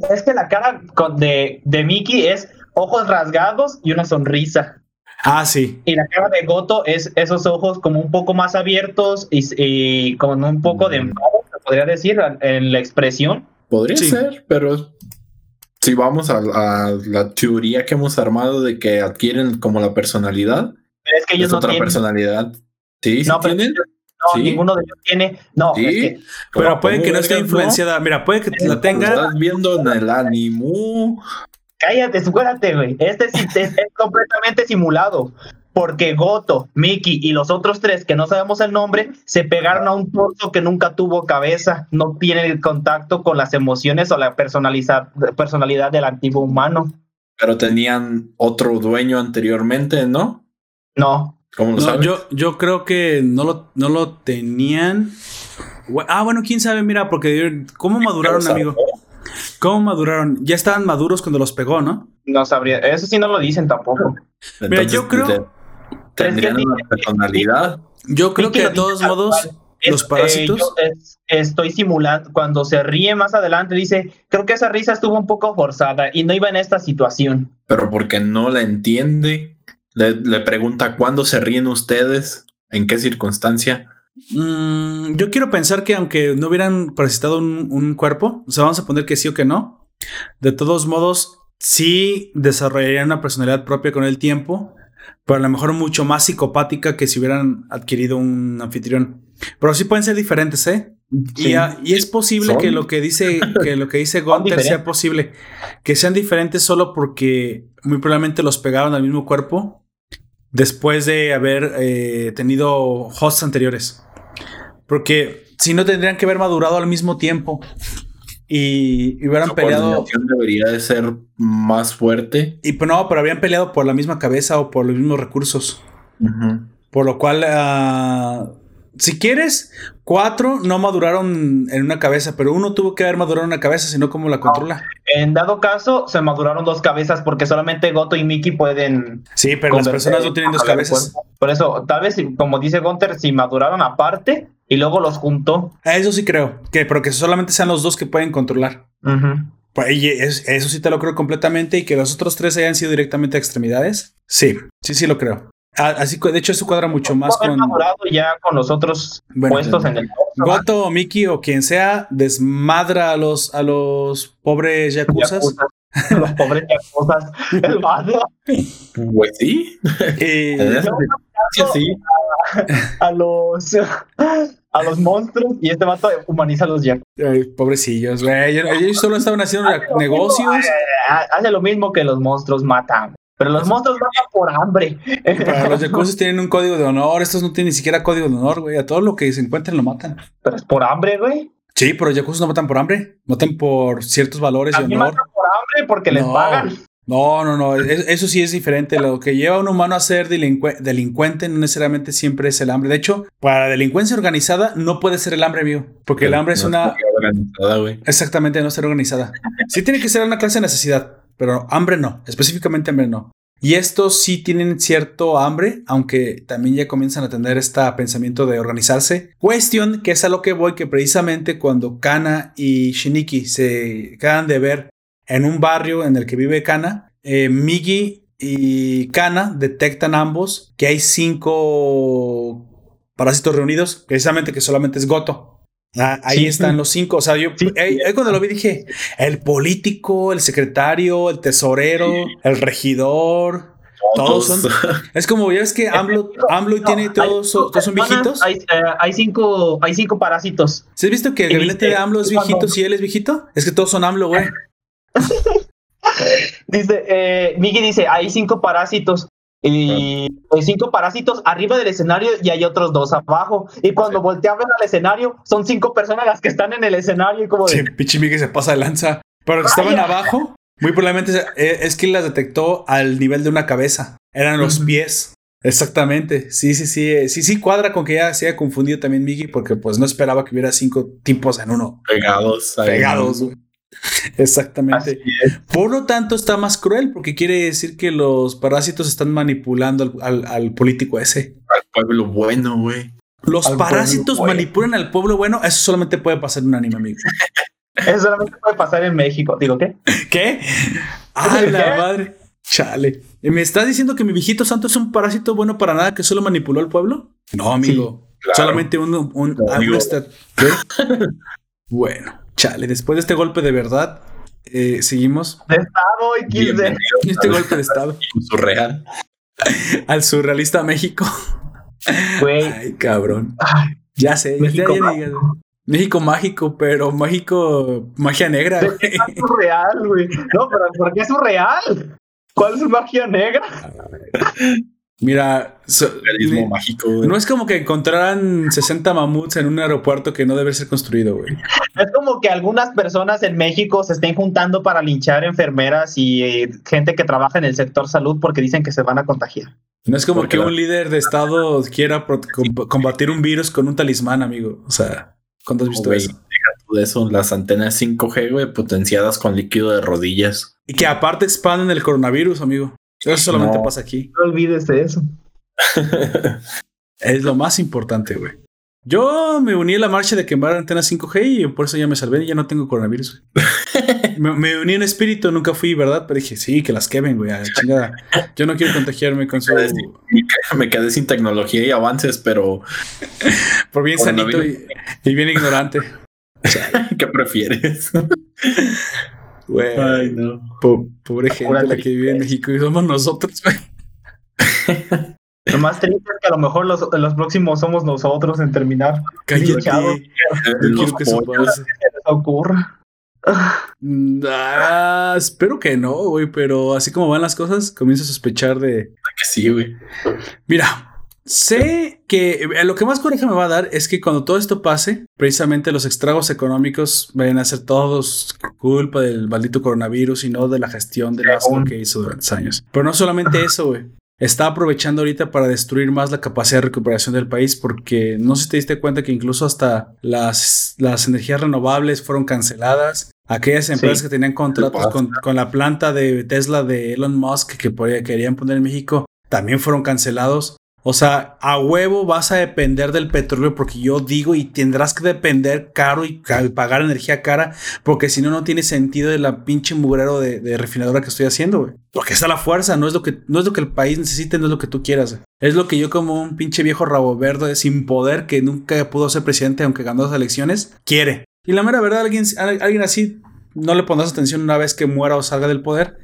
Speaker 2: Es que la cara con- de, de Mickey es ojos rasgados y una sonrisa.
Speaker 1: Ah, sí.
Speaker 2: Y la cara de Goto es esos ojos como un poco más abiertos y, y con un poco de
Speaker 3: Mm.
Speaker 2: enfado, se podría decir, en la expresión.
Speaker 3: podría
Speaker 1: Sí.
Speaker 3: ser, pero si vamos a, a la teoría que hemos armado de que adquieren como la personalidad,
Speaker 2: Pero es que ellos
Speaker 3: es
Speaker 2: no
Speaker 3: otra
Speaker 2: tienen.
Speaker 3: personalidad. Sí, sí
Speaker 2: No,
Speaker 3: tienen.
Speaker 2: No,
Speaker 3: Sí.
Speaker 2: ninguno de ellos tiene. No,
Speaker 3: Sí.
Speaker 2: es que
Speaker 1: Pero puede
Speaker 3: ¿Cómo
Speaker 1: que no esté influenciada. Mira, puede que la tenga.
Speaker 3: estás viendo en el ánimo.
Speaker 2: cállate, espérate, güey. Este es, es completamente simulado. Porque Goto, Mickey y los otros tres que no sabemos el nombre se pegaron a un torso que nunca tuvo cabeza, no tiene el contacto con las emociones o la personalidad del antiguo humano.
Speaker 3: Pero tenían otro dueño anteriormente, ¿no?
Speaker 2: No,
Speaker 3: ¿Cómo lo
Speaker 1: No,
Speaker 3: sabes?
Speaker 1: yo, yo creo que no lo, no lo tenían. Ah, bueno, quién sabe, mira, porque ¿cómo maduraron, amigo? ¿Cómo maduraron? Ya estaban maduros cuando los pegó, ¿no?
Speaker 2: no sabría. Eso sí no lo dicen tampoco.
Speaker 1: Mira, yo creo-
Speaker 3: te- Tendrían
Speaker 2: Es que
Speaker 3: una personalidad.
Speaker 1: Yo creo que de todos modos.
Speaker 2: Es-
Speaker 1: los parásitos.
Speaker 2: eh, yo es- estoy simulando. Cuando se ríe más adelante, dice: Creo que esa risa estuvo un poco forzada y no iba en esta situación.
Speaker 3: pero porque no la entiende. Le, le pregunta cuándo se ríen ustedes, en qué circunstancia.
Speaker 1: Mm, yo quiero pensar que aunque no hubieran parasitado un, un cuerpo, o sea, vamos a poner que sí o que no, de todos modos, sí desarrollarían una personalidad propia con el tiempo, pero a lo mejor mucho más psicopática que si hubieran adquirido un anfitrión. Pero sí pueden ser diferentes, ¿eh? Y,
Speaker 2: Sí.
Speaker 1: a- y es posible
Speaker 3: Son.
Speaker 1: que lo que dice que lo que dice Gunther sea posible, que sean diferentes solo porque muy probablemente los pegaron al mismo cuerpo después de haber eh, tenido hosts anteriores. Porque si no tendrían que haber madurado al mismo tiempo. Y, y hubieran
Speaker 3: La
Speaker 1: peleado.
Speaker 3: debería de ser más fuerte.
Speaker 1: Y pues no, pero habrían peleado por la misma cabeza o por los mismos recursos. Por lo cual, ah, si quieres, cuatro no maduraron en una cabeza, pero uno tuvo que haber madurado en una cabeza, sino cómo la controla.
Speaker 2: En dado caso, se maduraron dos cabezas porque solamente Goto y Mickey pueden.
Speaker 1: Sí, pero las personas no tienen dos cabezas.
Speaker 2: Por eso, tal vez, como dice Gunter, si maduraron aparte y luego los juntó.
Speaker 1: A Eso sí creo, que, pero que solamente sean los dos que pueden controlar. Pues, y es- eso sí te lo creo completamente y que los otros tres hayan sido directamente a extremidades. Sí, sí, sí lo creo. Ah, Así que de hecho eso cuadra mucho más con
Speaker 2: ya con los otros
Speaker 1: Bueno,
Speaker 2: puestos en el
Speaker 1: Goto o Miki o quien sea desmadra a los a los pobres yakuzas.
Speaker 2: Yakuzas. Los pobres yakuzas. El vato
Speaker 3: Pues sí. Sí.
Speaker 2: a los a los monstruos y este vato humaniza a los yakuzas.
Speaker 1: Ay, pobrecillos, güey. Ellos, ellos solo estaban haciendo negocios.
Speaker 2: Eh, Hace lo mismo que los monstruos matan. Pero los monstruos matan por hambre.
Speaker 1: Para los yakuzas tienen un código de honor. Estos no tienen ni siquiera código de honor, güey. A todo lo que se encuentren lo matan.
Speaker 2: Pero es por hambre, güey.
Speaker 1: Sí, pero los yakuzas no matan por hambre. Matan por ciertos valores y honor.
Speaker 2: matan por hambre porque les
Speaker 1: No.
Speaker 2: pagan.
Speaker 1: No, no, no. es- Eso sí es diferente. Lo que lleva a un humano a ser delincue- delincuente no necesariamente siempre es el hambre. De hecho, para delincuencia organizada no puede ser el hambre, amigo. Porque el hambre es una.
Speaker 3: organizada.
Speaker 1: Exactamente, no ser organizada. Sí tiene que ser una clase de necesidad, pero hambre no. Específicamente hambre no. Y estos sí tienen cierto hambre, aunque también ya comienzan a tener este pensamiento de organizarse. Cuestión que es a lo que voy, que precisamente cuando Kana y Shiniki se quedan de ver en un barrio en el que vive Kana, eh, Migi y Kana detectan ambos que hay cinco parásitos reunidos, precisamente que solamente es Goto. Ah, ahí
Speaker 2: Sí.
Speaker 1: están los cinco. O sea, yo
Speaker 2: Sí.
Speaker 1: ahí- ahí cuando lo vi dije, el político, el secretario, el tesorero, el regidor. Todos son- Es como, ya ves que AMLO, AMLO y
Speaker 2: No,
Speaker 1: tiene
Speaker 2: hay
Speaker 1: todos, todos son viejitos.
Speaker 2: Hay, eh, hay cinco, hay cinco parásitos.
Speaker 1: ¿Sí has visto que el gabinete de AMLO es viejito si él es viejito? Es que todos son AMLO, güey.
Speaker 2: Dice, eh, Migi dice, hay cinco parásitos. Y hay cinco parásitos arriba del escenario y hay otros dos abajo. Y cuando voltea a ver al escenario, son cinco personas las que están en el escenario. Y como de,
Speaker 1: Sí, pinche Miguel se pasa de lanza. Pero que estaban abajo, muy probablemente eh, es que las detectó al nivel de una cabeza. Eran los pies. Exactamente. Sí, sí, sí. eh, Sí, sí, cuadra con que ya se haya confundido también Miggy, porque pues no esperaba que hubiera cinco tipos en uno.
Speaker 3: Pegados. ahí.
Speaker 1: Pegados, güey. Exactamente. Por lo tanto, está más cruel, porque quiere decir que los parásitos están manipulando al, al- al político ese.
Speaker 3: Al pueblo bueno, güey.
Speaker 1: Los
Speaker 2: Al
Speaker 1: parásitos
Speaker 2: bueno.
Speaker 1: manipulan al pueblo bueno. Eso solamente puede pasar en un anime, amigo.
Speaker 2: Eso solamente puede pasar en México. Digo, ¿qué?
Speaker 1: ¿Qué? ¡Ah, la madre! Chale. ¿Y ¿Me estás diciendo que mi viejito santo es un parásito bueno para nada que solo manipuló al pueblo? No, amigo.
Speaker 3: claro.
Speaker 1: Solamente un... un- bueno, chale. Después de este golpe de verdad, eh, seguimos.
Speaker 2: De Estado XD.
Speaker 1: Este golpe de estado
Speaker 3: surreal.
Speaker 1: al surrealista México.
Speaker 2: Güey.
Speaker 1: Ay, cabrón.
Speaker 2: Ay,
Speaker 1: Ya sé. ya-
Speaker 2: México
Speaker 1: ya digas. México mágico, pero mágico, magia negra.
Speaker 2: ¿de
Speaker 1: güey.
Speaker 2: surreal, güey? No, pero ¿por qué es surreal? ¿Cuál es su magia negra?
Speaker 1: Mira, so-
Speaker 3: Realismo mágico, güey.
Speaker 1: no es como que encontraran 60 mamuts en un aeropuerto que no debe ser construido, güey.
Speaker 2: Es como que algunas personas en México se estén juntando para linchar enfermeras y eh, gente que trabaja en el sector salud porque dicen que se van a contagiar.
Speaker 1: No es como
Speaker 3: Porque
Speaker 1: que
Speaker 3: la-
Speaker 1: un líder de estado quiera pro- com- combatir un virus con un talismán, amigo. O sea, ¿cuándo has visto eso?
Speaker 3: de eso, las antenas 5G, güey, potenciadas con líquido de rodillas.
Speaker 1: Y que aparte expanden el coronavirus, amigo. Eso solamente
Speaker 3: No.
Speaker 1: pasa aquí.
Speaker 2: No olvides de eso.
Speaker 1: Es lo más importante, güey. Yo me uní a la marcha de quemar antenas 5G y por eso ya me salvé y ya no tengo coronavirus. güey. me, me uní en espíritu, nunca fui, ¿verdad? Pero dije, sí, que las quemen, güey. a la chingada. Yo no quiero contagiarme con su...
Speaker 3: Me quedé sin tecnología y avances, pero
Speaker 1: Por bien sanito y, y bien ignorante.
Speaker 3: ¿qué prefieres?
Speaker 1: Güey.
Speaker 3: no.
Speaker 1: Po- pobre gente la que vive en México y somos nosotros, güey.
Speaker 2: Lo más triste es que a lo mejor los, los próximos somos nosotros en terminar.
Speaker 1: Cállate.
Speaker 2: Chavo.
Speaker 1: No quiero que eso pase.
Speaker 2: Ocurra.
Speaker 1: Mm, ah, espero que no, güey, pero así como van las cosas, comienzo a sospechar de.
Speaker 3: Que sí, güey.
Speaker 1: Mira, Sé que eh, lo que más coraje me va a dar es que cuando todo esto pase, precisamente los estragos económicos vayan a ser todos culpa del maldito coronavirus y no de la gestión del asco que hizo durante años. Pero no solamente eso, güey. Está aprovechando ahorita para destruir más la capacidad de recuperación del país porque no sé si te diste cuenta que incluso hasta las, las energías renovables fueron canceladas. Aquellas empresas que tenían contratos con, con, la planta de Tesla de Elon Musk que querían poner en México también fueron cancelados. O sea, a huevo vas a depender del petróleo porque yo digo y tendrás que depender caro y pagar energía cara porque si no, no tiene sentido de la pinche mugrero de, refinadora que estoy haciendo, güey. Porque está la fuerza, no es, lo que, no es lo que el país necesite, no es lo que tú quieras. Es lo que yo como un pinche viejo rabo verde sin poder que nunca pudo ser presidente aunque ganó las elecciones, quiere. Y la mera verdad, alguien, alguien así no le pondrás atención una vez que muera o salga del poder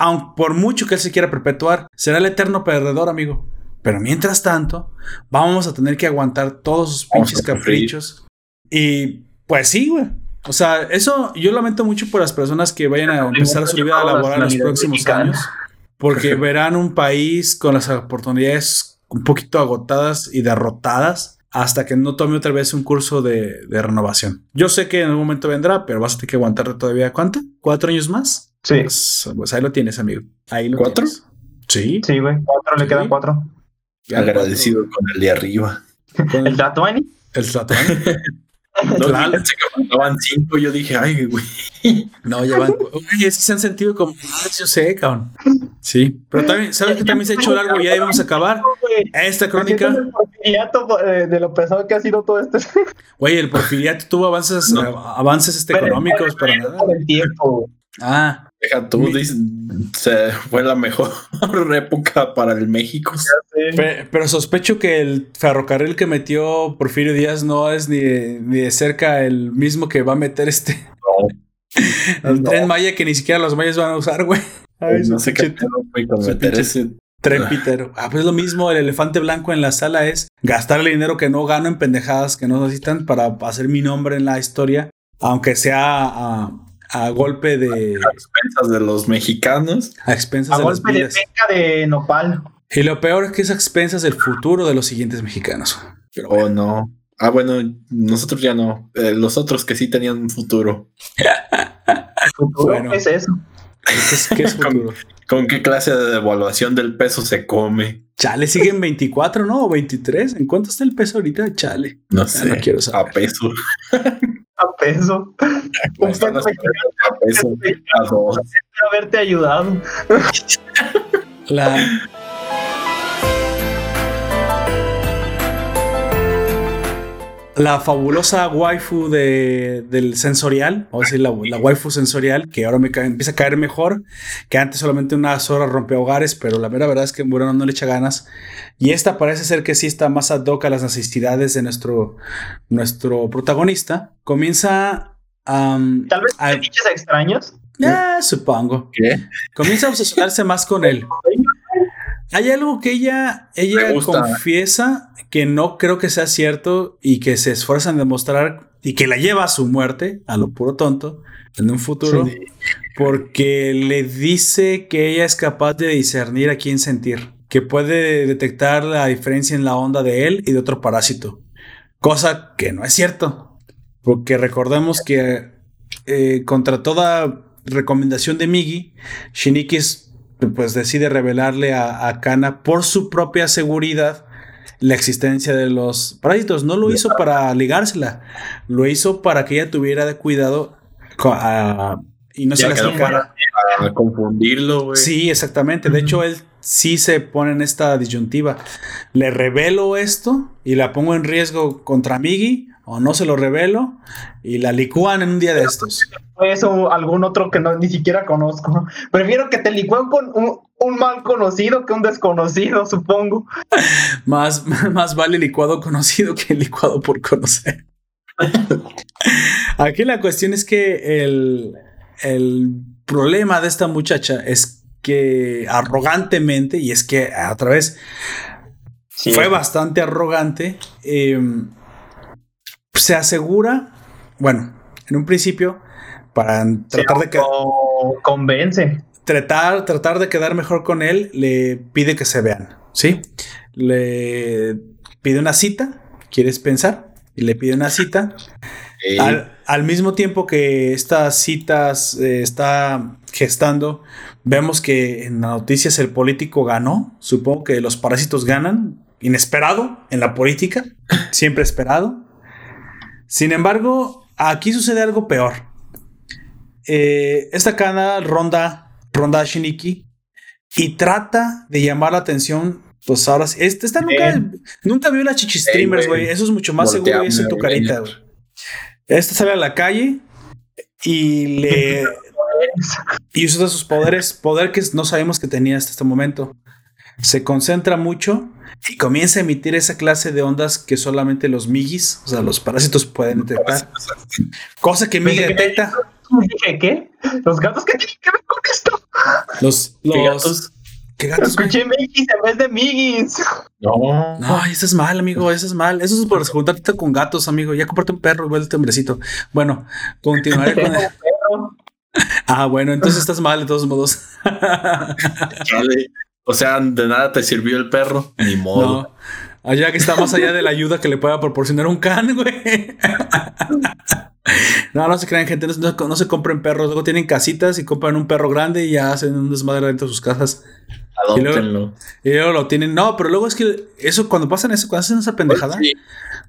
Speaker 1: aun por mucho que él se quiera perpetuar, será el eterno perdedor, amigo. Pero mientras tanto, vamos a tener que aguantar todos sus pinches caprichos. Y pues sí, güey. O sea, eso yo lamento mucho por las personas que vayan a empezar su vida laboral en los próximos años, porque verán un país con las oportunidades un poquito agotadas y derrotadas hasta que no tome otra vez un curso de, renovación. Yo sé que en algún momento vendrá, pero vas a tener que aguantar todavía cuánto? ¿Cuatro años más?
Speaker 2: Sí.
Speaker 1: Pues, pues, ahí lo tienes, amigo. Ahí lo
Speaker 3: ¿Cuatro?
Speaker 1: Sí.
Speaker 2: Sí, güey. Cuatro, le quedan cuatro.
Speaker 3: Agradecido con el de arriba.
Speaker 2: ¿El Tatuani?
Speaker 1: El Tatuani.
Speaker 3: No, claro. que faltaban cinco. Yo dije, ay, güey.
Speaker 1: No, ya van. Oye, se han sentido como. Yo sé, cabrón. Sí. Pero también, ¿sabes que también se ha hecho algo? Ya íbamos a acabar. Esta crónica. El
Speaker 2: porfiriato eh, de lo pesado que ha sido todo esto.
Speaker 1: Güey, el porfiriato tuvo avances, avances este, económicos para nada.
Speaker 2: El tiempo.
Speaker 1: Ah.
Speaker 3: Deja tú, se fue la mejor época para el México.
Speaker 1: Pero, sospecho que el ferrocarril que metió Porfirio Díaz no es ni de, cerca el mismo que va a meter este. el tren Maya que ni siquiera los mayas van a usar, güey.
Speaker 3: no sé qué con meter ese
Speaker 1: Tren pitero. Ah, pues lo mismo, el elefante blanco en la sala es gastar el dinero que no gano en pendejadas que no necesitan para hacer mi nombre en la historia, aunque sea a, a golpe de.
Speaker 3: A expensas de los mexicanos.
Speaker 1: A expensas
Speaker 2: a de golpe de penca de nopal.
Speaker 1: Y lo peor es que es a expensas del futuro de los siguientes mexicanos.
Speaker 3: Pero oh, no. Ah, bueno, nosotros ya no. Eh, los otros que sí tenían un futuro.
Speaker 2: ¿Qué es eso?
Speaker 1: ¿Qué es, futuro?
Speaker 3: ¿Con, qué clase de devaluación del peso se come?
Speaker 1: Chale, siguen 24, ¿no? O 23. ¿En cuánto está el peso ahorita? Chale.
Speaker 3: No sé. no quiero saber. A peso.
Speaker 2: peso. Un peso a peso. haberte ayudado.
Speaker 1: La. La fabulosa waifu de, del sensorial, o decir, la, la, waifu sensorial, que ahora me empieza a caer mejor, que antes solamente unas horas rompe hogares, pero la mera verdad es que Murano no le echa ganas. Y esta parece ser que sí está más ad hoc a las necesidades de nuestro, nuestro protagonista. Comienza
Speaker 2: Tal vez a, extraños.
Speaker 1: Ya, supongo.
Speaker 3: ¿Qué?
Speaker 1: Comienza a obsesionarse más con él. Hay algo que ella, ella confiesa que no creo que sea cierto y que se esfuerza en demostrar y que la lleva a su muerte, a lo puro tonto, en un futuro, porque le dice que ella es capaz de discernir a quién sentir, que puede detectar la diferencia en la onda de él y de otro parásito, cosa que no es cierto. Porque recordemos que eh, contra toda recomendación de Migi, Shiniki pues decide revelarle a, Kana por su propia seguridad la existencia de los parásitos. No lo hizo para ligársela, lo hizo para que ella tuviera de cuidado y no se le acercara.
Speaker 3: A confundirlo, güey.
Speaker 1: Sí, exactamente. De hecho, él sí se pone en esta disyuntiva. Le revelo esto y la pongo en riesgo contra Migi o no se lo revelo y la licúan en un día de estos.
Speaker 2: Eso, algún otro que no, ni siquiera conozco. Prefiero que te licúen con un, mal conocido que un desconocido, supongo.
Speaker 1: más, más vale licuado conocido que licuado por conocer. Aquí la cuestión es que el, el problema de esta muchacha es que arrogantemente, y es que a través fue bastante arrogante, eh, se asegura, bueno, en un principio, para tratar de que...
Speaker 2: Convence.
Speaker 1: Tratar, tratar de quedar mejor con él, le pide que se vean, ¿sí? le pide una cita, ¿quieres pensar? Y le pide una cita. Al mismo tiempo que estas citas eh, está gestando, vemos que en las noticias el político ganó. Supongo que los parásitos ganan. Inesperado en la política. Siempre esperado. Sin embargo, aquí sucede algo peor. Eh, esta cana ronda, ronda a Shiniki y trata de llamar la atención. Pues ahora sí. Este, esta nunca, nunca vio las chichi streamers,
Speaker 3: güey.
Speaker 1: Eso es mucho más seguro y eso en tu carita, güey. Este sale a la calle y le y usa sus poderes, poder que no sabemos que tenía hasta este momento. Se concentra mucho y comienza a emitir esa clase de ondas que solamente los migis, o sea, los parásitos pueden detectar. Cosa que Migi detecta.
Speaker 2: Dije, ¿qué? ¿Los gatos qué tienen que ver con esto?
Speaker 1: Los,
Speaker 3: ¿qué
Speaker 1: los
Speaker 3: gatos?
Speaker 1: ¿Qué gatos?
Speaker 2: Escuché Migis en vez de Migis.
Speaker 3: No,
Speaker 1: No, eso es mal, amigo, eso es mal. Eso es por juntarte con gatos, amigo. Ya comparte un perro y vuelve hombrecito. Bueno, continuaré con el- Ah, bueno, entonces estás mal de todos modos.
Speaker 3: chale. O sea, de nada te sirvió el perro, ni modo.
Speaker 1: No. Allá que está más allá de la ayuda que le pueda proporcionar un can, güey. No, no se crean, gente. No, se compren perros. Luego tienen casitas y compran un perro grande y ya hacen un desmadre dentro de sus casas.
Speaker 3: Adóptenlo.
Speaker 1: Y luego lo tienen. No, pero luego es que eso, cuando pasan eso, cuando hacen esa pendejada,
Speaker 3: Sí.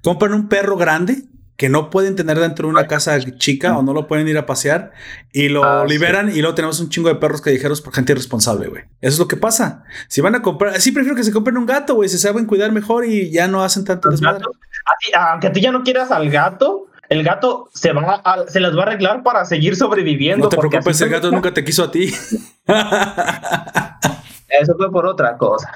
Speaker 1: compran un perro grande que no pueden tener dentro de una casa chica o no lo pueden ir a pasear y lo
Speaker 2: Ah, sí.
Speaker 1: liberan y luego tenemos un chingo de perros callejeros por gente irresponsable, güey. Eso es lo que pasa. Si van a comprar, sí prefiero que se compren un gato, güey, se saben cuidar mejor y ya no hacen tanto desmadre.
Speaker 2: gatos, a ti- aunque tú ya no quieras al gato, el gato se va a- se las va a arreglar para seguir sobreviviendo.
Speaker 1: No te preocupes, el gato nunca te quiso a ti.
Speaker 2: Eso fue por otra cosa.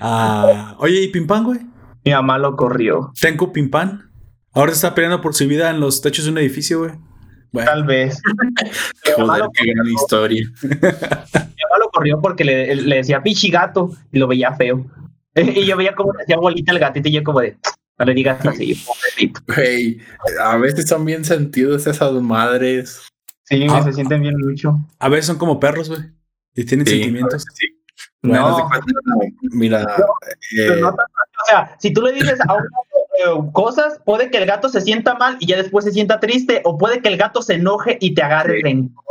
Speaker 1: Ah, oye, ¿y Pimpán, güey?
Speaker 2: Mi mamá lo corrió.
Speaker 1: Tengo Pimpán. Ahora está peleando por su vida en los techos de un edificio, güey. Bueno,
Speaker 2: Tal vez.
Speaker 3: Joder, qué gran historia.
Speaker 2: mi mamá lo corrió porque le, le decía pichi gato y lo veía feo. Y yo veía como hacía bolita el gatito y yo como de, no le digas así, pobrecito.
Speaker 3: Güey, a veces son bien sentidos esas madres.
Speaker 2: Sí,
Speaker 1: Ah.
Speaker 2: se sienten bien mucho.
Speaker 1: a veces son como perros, güey. Y tienen
Speaker 3: Sí,
Speaker 1: sentimientos.
Speaker 3: sí.
Speaker 1: Bueno,
Speaker 2: No.
Speaker 3: Mira,
Speaker 2: Pero
Speaker 3: eh,
Speaker 2: no o sea, si tú le dices a un gato eh, cosas, puede que el gato se sienta mal y ya después se sienta triste, o puede que el gato se enoje y te agarre
Speaker 3: Sí.
Speaker 2: rencor.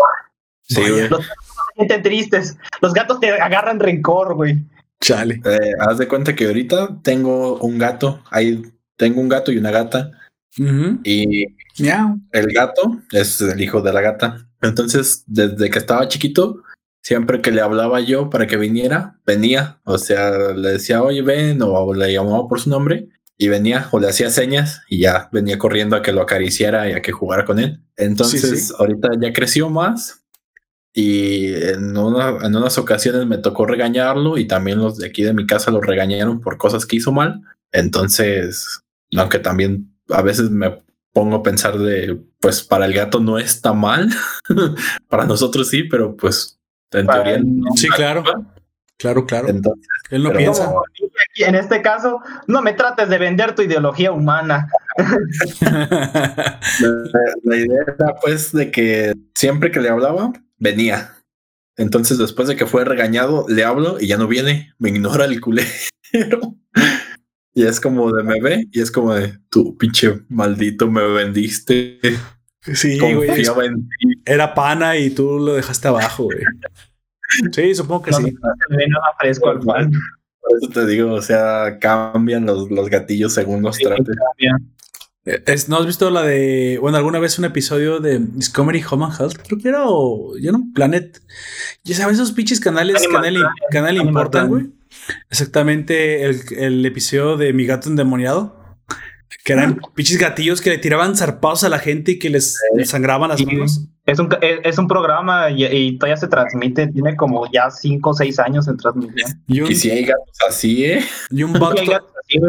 Speaker 3: sí, güey.
Speaker 2: Los gatos se sienten tristes, los gatos te agarran rencor, güey.
Speaker 1: chale.
Speaker 3: Eh, haz de cuenta que ahorita tengo un gato, ahí tengo un gato y una gata, y
Speaker 1: Miau.
Speaker 3: el gato es el hijo de la gata. Entonces, desde que estaba chiquito, siempre que le hablaba yo para que viniera, venía. O sea, le decía, oye, ven, o le llamaba por su nombre y venía, o le hacía señas y ya venía corriendo a que lo acariciara y a que jugara con él. Entonces,
Speaker 1: Sí, sí.
Speaker 3: ahorita ya creció más y en, una- en unas ocasiones me tocó regañarlo y también los de aquí de mi casa lo regañaron por cosas que hizo mal. Entonces, aunque también a veces me pongo a pensar de, pues para el gato no está mal, para nosotros sí, pero pues en
Speaker 2: Para
Speaker 3: teoría
Speaker 2: no.
Speaker 1: Sí, claro. Claro, claro.
Speaker 3: Entonces,
Speaker 1: Él no piensa.
Speaker 2: Como en este caso, no me trates de vender tu ideología humana.
Speaker 3: la, la idea era pues de que siempre que le hablaba, venía. Entonces, después de que fue regañado, le hablo y ya no viene, me ignora el culero. Y es como de me ve y es como de tú, pinche maldito, me vendiste.
Speaker 1: sí, güey.
Speaker 3: Confiaba en ti.
Speaker 1: Era pana y tú lo dejaste abajo, güey. Sí, supongo que
Speaker 2: No
Speaker 1: sí.
Speaker 2: fresco al pan.
Speaker 3: Por eso te digo, o sea, cambian los, los gatillos según los trates.
Speaker 1: Eh, Es- ¿No has visto la de, bueno, alguna vez un episodio de Discovery Home and Health? Creo que era, o, yo no, Planet. Ya sabes, esos pinches canales,
Speaker 2: Animal
Speaker 1: canal, canal güey. Exactamente el, el episodio de Mi gato endemoniado. Que eran pinches gatillos que le tiraban zarpados a la gente y que les, les sangraban las manos.
Speaker 2: Es un, es, un programa y, y todavía se transmite, tiene como ya 5 o 6 años en transmisión.
Speaker 1: Y un,
Speaker 3: Y si hay gatos así, ¿eh?
Speaker 1: y un vato-
Speaker 2: así,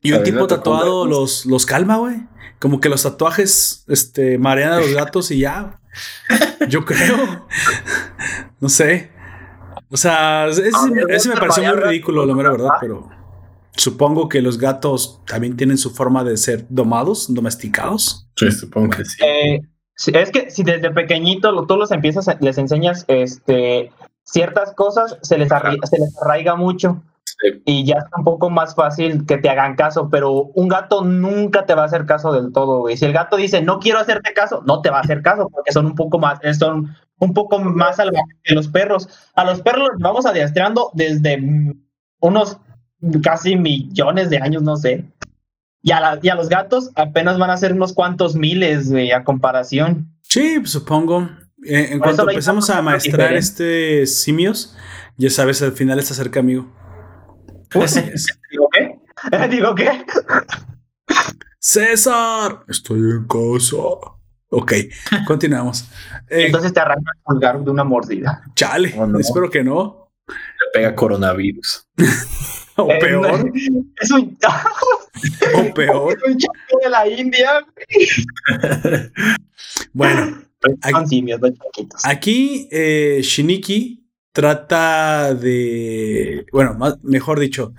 Speaker 1: y un tipo tatuado los, los calma, güey. Como que los tatuajes este, marean a los gatos y ya. Yo creo. No sé. O sea, ese,
Speaker 2: A ver,
Speaker 1: ese me pareció muy ridículo, la mera verdad, pero supongo que los gatos también tienen su forma de ser domados, domesticados.
Speaker 3: Sí, supongo que sí.
Speaker 2: Eh, es que si desde pequeñito lo- tú los empiezas, a- les enseñas este, ciertas cosas, se les, arri- se les arraiga mucho. y ya está un poco más fácil que te hagan caso, pero un gato nunca te va a hacer caso del todo, güey. Si el gato dice, no quiero hacerte caso, no te va a hacer caso, porque son un poco más, son un poco más salvajes que los perros. A los perros los vamos adiestrando desde unos casi millones de años, no sé. Y a, y a los gatos apenas van a ser unos cuantos miles, güey, a comparación.
Speaker 1: Sí, supongo. Eh, en cuanto empezamos a maestrar este simios, ya sabes, al final está cerca, amigo.
Speaker 2: Así es. ¿Digo qué? ¿Digo qué?
Speaker 1: César, estoy en casa. Ok, continuamos.
Speaker 2: Eh, Entonces te arranca el pulgar de una mordida.
Speaker 1: Chale, espero que no.
Speaker 3: Le pega coronavirus.
Speaker 1: o eh, peor.
Speaker 2: Es un.
Speaker 1: o peor.
Speaker 2: Es un chico de la India.
Speaker 1: bueno.
Speaker 2: Aquí,
Speaker 1: aquí eh, Shiniki trata de. Bueno, mejor dicho,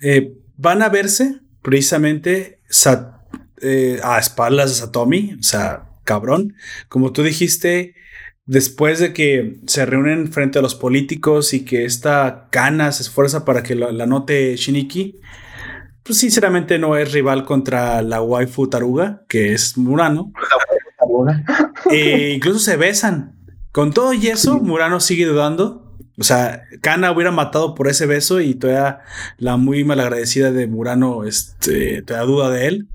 Speaker 1: eh, van a verse precisamente a espaldas de Satomi, o sea, cabrón. Como tú dijiste, después de que se reúnen frente a los políticos y que esta Kana se esfuerza para que la, note Shiniki, pues sinceramente no es rival contra la waifu Taruga, que es Murano. e incluso se besan. Con todo y eso, Murano sigue dudando. O sea, Kana hubiera matado por ese beso y todavía la muy malagradecida de Murano este, todavía duda de él.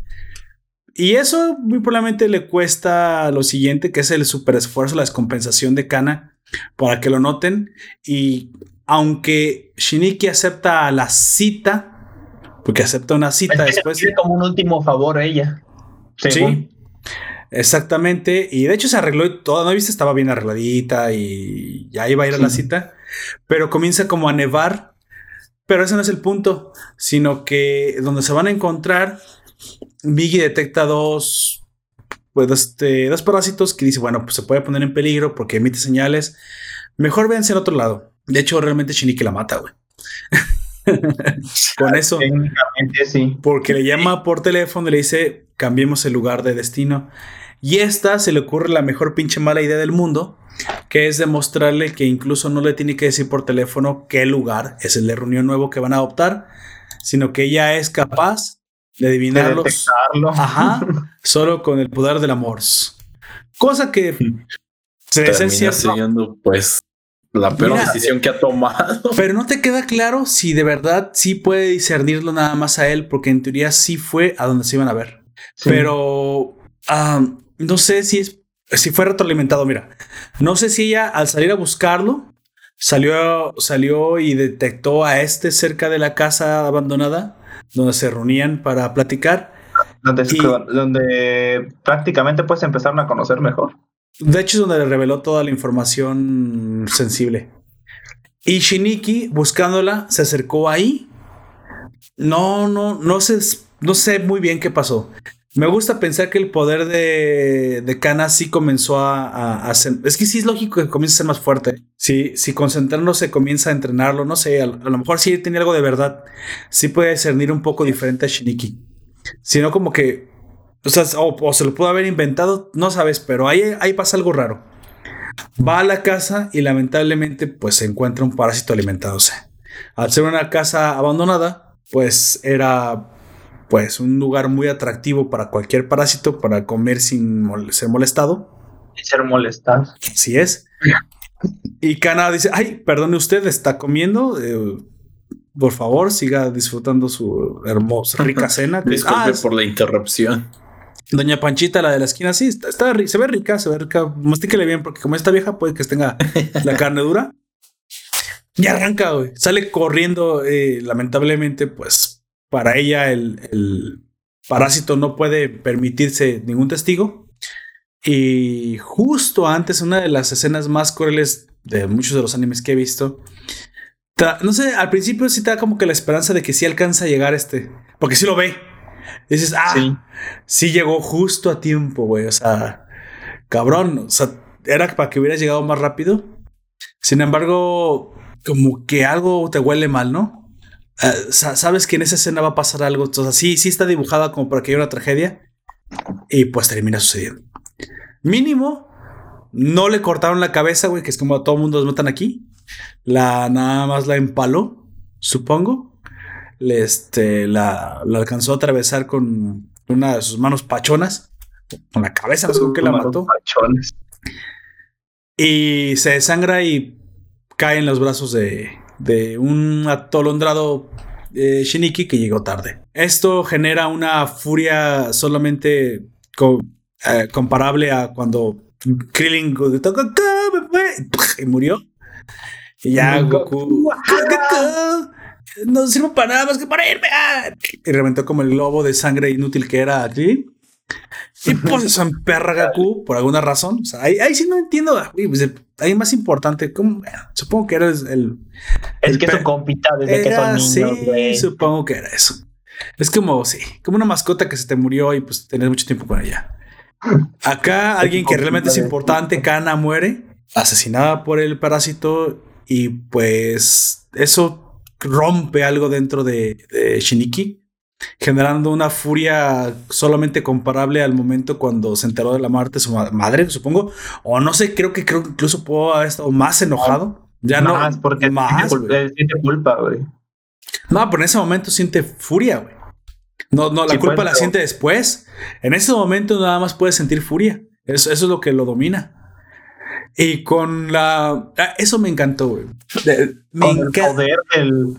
Speaker 1: Y eso muy probablemente le cuesta lo siguiente, que es el super esfuerzo, la descompensación de Kana, para que lo noten. Y aunque Shiniki acepta la cita, porque acepta una cita después.
Speaker 2: como un último favor a ella.
Speaker 1: Sí. Exactamente. Y de hecho se arregló y toda, ¿no viste? Estaba bien arregladita y ya iba a ir a la cita. Pero comienza como a nevar. Pero ese no es el punto, sino que donde se van a encontrar Biggie detecta dos, pues, este, dos parásitos que dice, bueno, pues se puede poner en peligro porque emite señales. Mejor véanse al otro lado. De hecho, realmente Shiniki la mata, güey. Con eso.
Speaker 2: sí.
Speaker 1: Porque le llama por teléfono y le dice, cambiemos el lugar de destino. Y esta se le ocurre la mejor pinche mala idea del mundo, que es demostrarle que incluso no le tiene que decir por teléfono qué lugar es el de reunión nuevo que van a adoptar, sino que ella es capaz de adivinarlos. Ajá. solo con el poder del amor. Cosa que
Speaker 3: se siendo, pues, la peor decisión que ha tomado.
Speaker 1: Pero no te queda claro si de verdad sí puede discernirlo nada más a él, porque en teoría sí fue a donde se iban a ver. Pero no sé si es si fue retroalimentado. Mira, no sé si ella al salir a buscarlo salió, salió y detectó a este cerca de la casa abandonada donde se reunían para platicar.
Speaker 2: Donde, prácticamente pues empezaron a conocer mejor.
Speaker 1: De hecho, es donde le reveló toda la información sensible. Y Shiniki, buscándola, se acercó ahí. No, no, no sé, no sé muy bien qué pasó. Me gusta pensar que el poder de, de Kana sí comenzó a, hacer. Es que sí es lógico que comience a ser más fuerte. Si, si concentrándose comienza a entrenarlo, no sé, a, lo mejor sí tiene algo de verdad. Sí puede discernir un poco diferente a Shiniki. Sino como que. O sea, o, se lo pudo haber inventado, no sabes, pero ahí, ahí pasa algo raro. Va a la casa y lamentablemente, pues se encuentra un parásito alimentándose. Al ser una casa abandonada, pues era pues un lugar muy atractivo para cualquier parásito para comer sin ser molestado.
Speaker 2: Sin ser molestado.
Speaker 1: Así es. Y Kana dice, ay, perdone usted, está comiendo. Eh, por favor, siga disfrutando su hermosa, rica cena.
Speaker 3: Disculpe ah, por la interrupción.
Speaker 1: Doña Panchita, la de la esquina, sí, está, se ve rica, se ve rica. Mastíquele bien, porque como esta vieja puede que tenga la carne dura. Y arranca, güey. Sale corriendo, eh, lamentablemente, pues para ella el, parásito no puede permitirse ningún testigo. Y justo antes, una de las escenas más crueles de muchos de los animes que he visto, no sé, al principio sí te da como que la esperanza de que sí alcanza a llegar este, porque sí lo ve. dices, ah, sí. sí llegó justo a tiempo, güey. O sea, cabrón, o sea, era para que hubiera llegado más rápido. Sin embargo, como que algo te huele mal, ¿no? Eh, sabes que en esa escena va a pasar algo. Entonces, sí, sí está dibujada como para que haya una tragedia. Y pues termina sucediendo. Mínimo, no le cortaron la cabeza, güey, que es como a todo mundo nos matan aquí. La nada más la empaló, supongo. le, este, la, la alcanzó a atravesar con una de sus manos pachonas, con la cabeza, no sé con qué la mató.
Speaker 2: Pachones.
Speaker 1: Y se desangra y cae en los brazos de, de un atolondrado eh, Shiniki que llegó tarde. Esto genera una furia solamente co- eh, comparable a cuando Krillin y murió. Y ya Goku, "Goku, no sirvo para nada más que para irme. ah". Y reventó como el globo de sangre inútil que era aquí. Y pues eso emperra a Goku por alguna razón. O sea, ahí, ahí sí no entiendo. güey, pues, ahí más importante. ¿cómo? Bueno, supongo que era el,
Speaker 2: Es
Speaker 1: El
Speaker 2: que su compita desde que son niños,
Speaker 1: sí,
Speaker 2: güey.
Speaker 1: supongo que era eso. Es como, sí, como una mascota que se te murió y pues tenés mucho tiempo con ella. Acá alguien que realmente es importante, Kana, muere, asesinada por el parásito y pues eso rompe algo dentro de, de Shiniki, generando una furia solamente comparable al momento cuando se enteró de la muerte de su ma- madre, supongo, o no sé, creo que creo que incluso pudo haber estado más enojado. Ya no,
Speaker 2: más, porque
Speaker 1: más,
Speaker 2: cul- tiene culpa, güey.
Speaker 1: No, pero en ese momento siente furia, güey. No, no, la
Speaker 2: Sí,
Speaker 1: culpa
Speaker 2: pues,
Speaker 1: la siente después. En ese momento nada más puede sentir furia. Eso, eso es lo que lo domina. Y con la... ah, Eso me encantó, güey. De- Me
Speaker 2: Con el
Speaker 1: encanta.
Speaker 2: poder del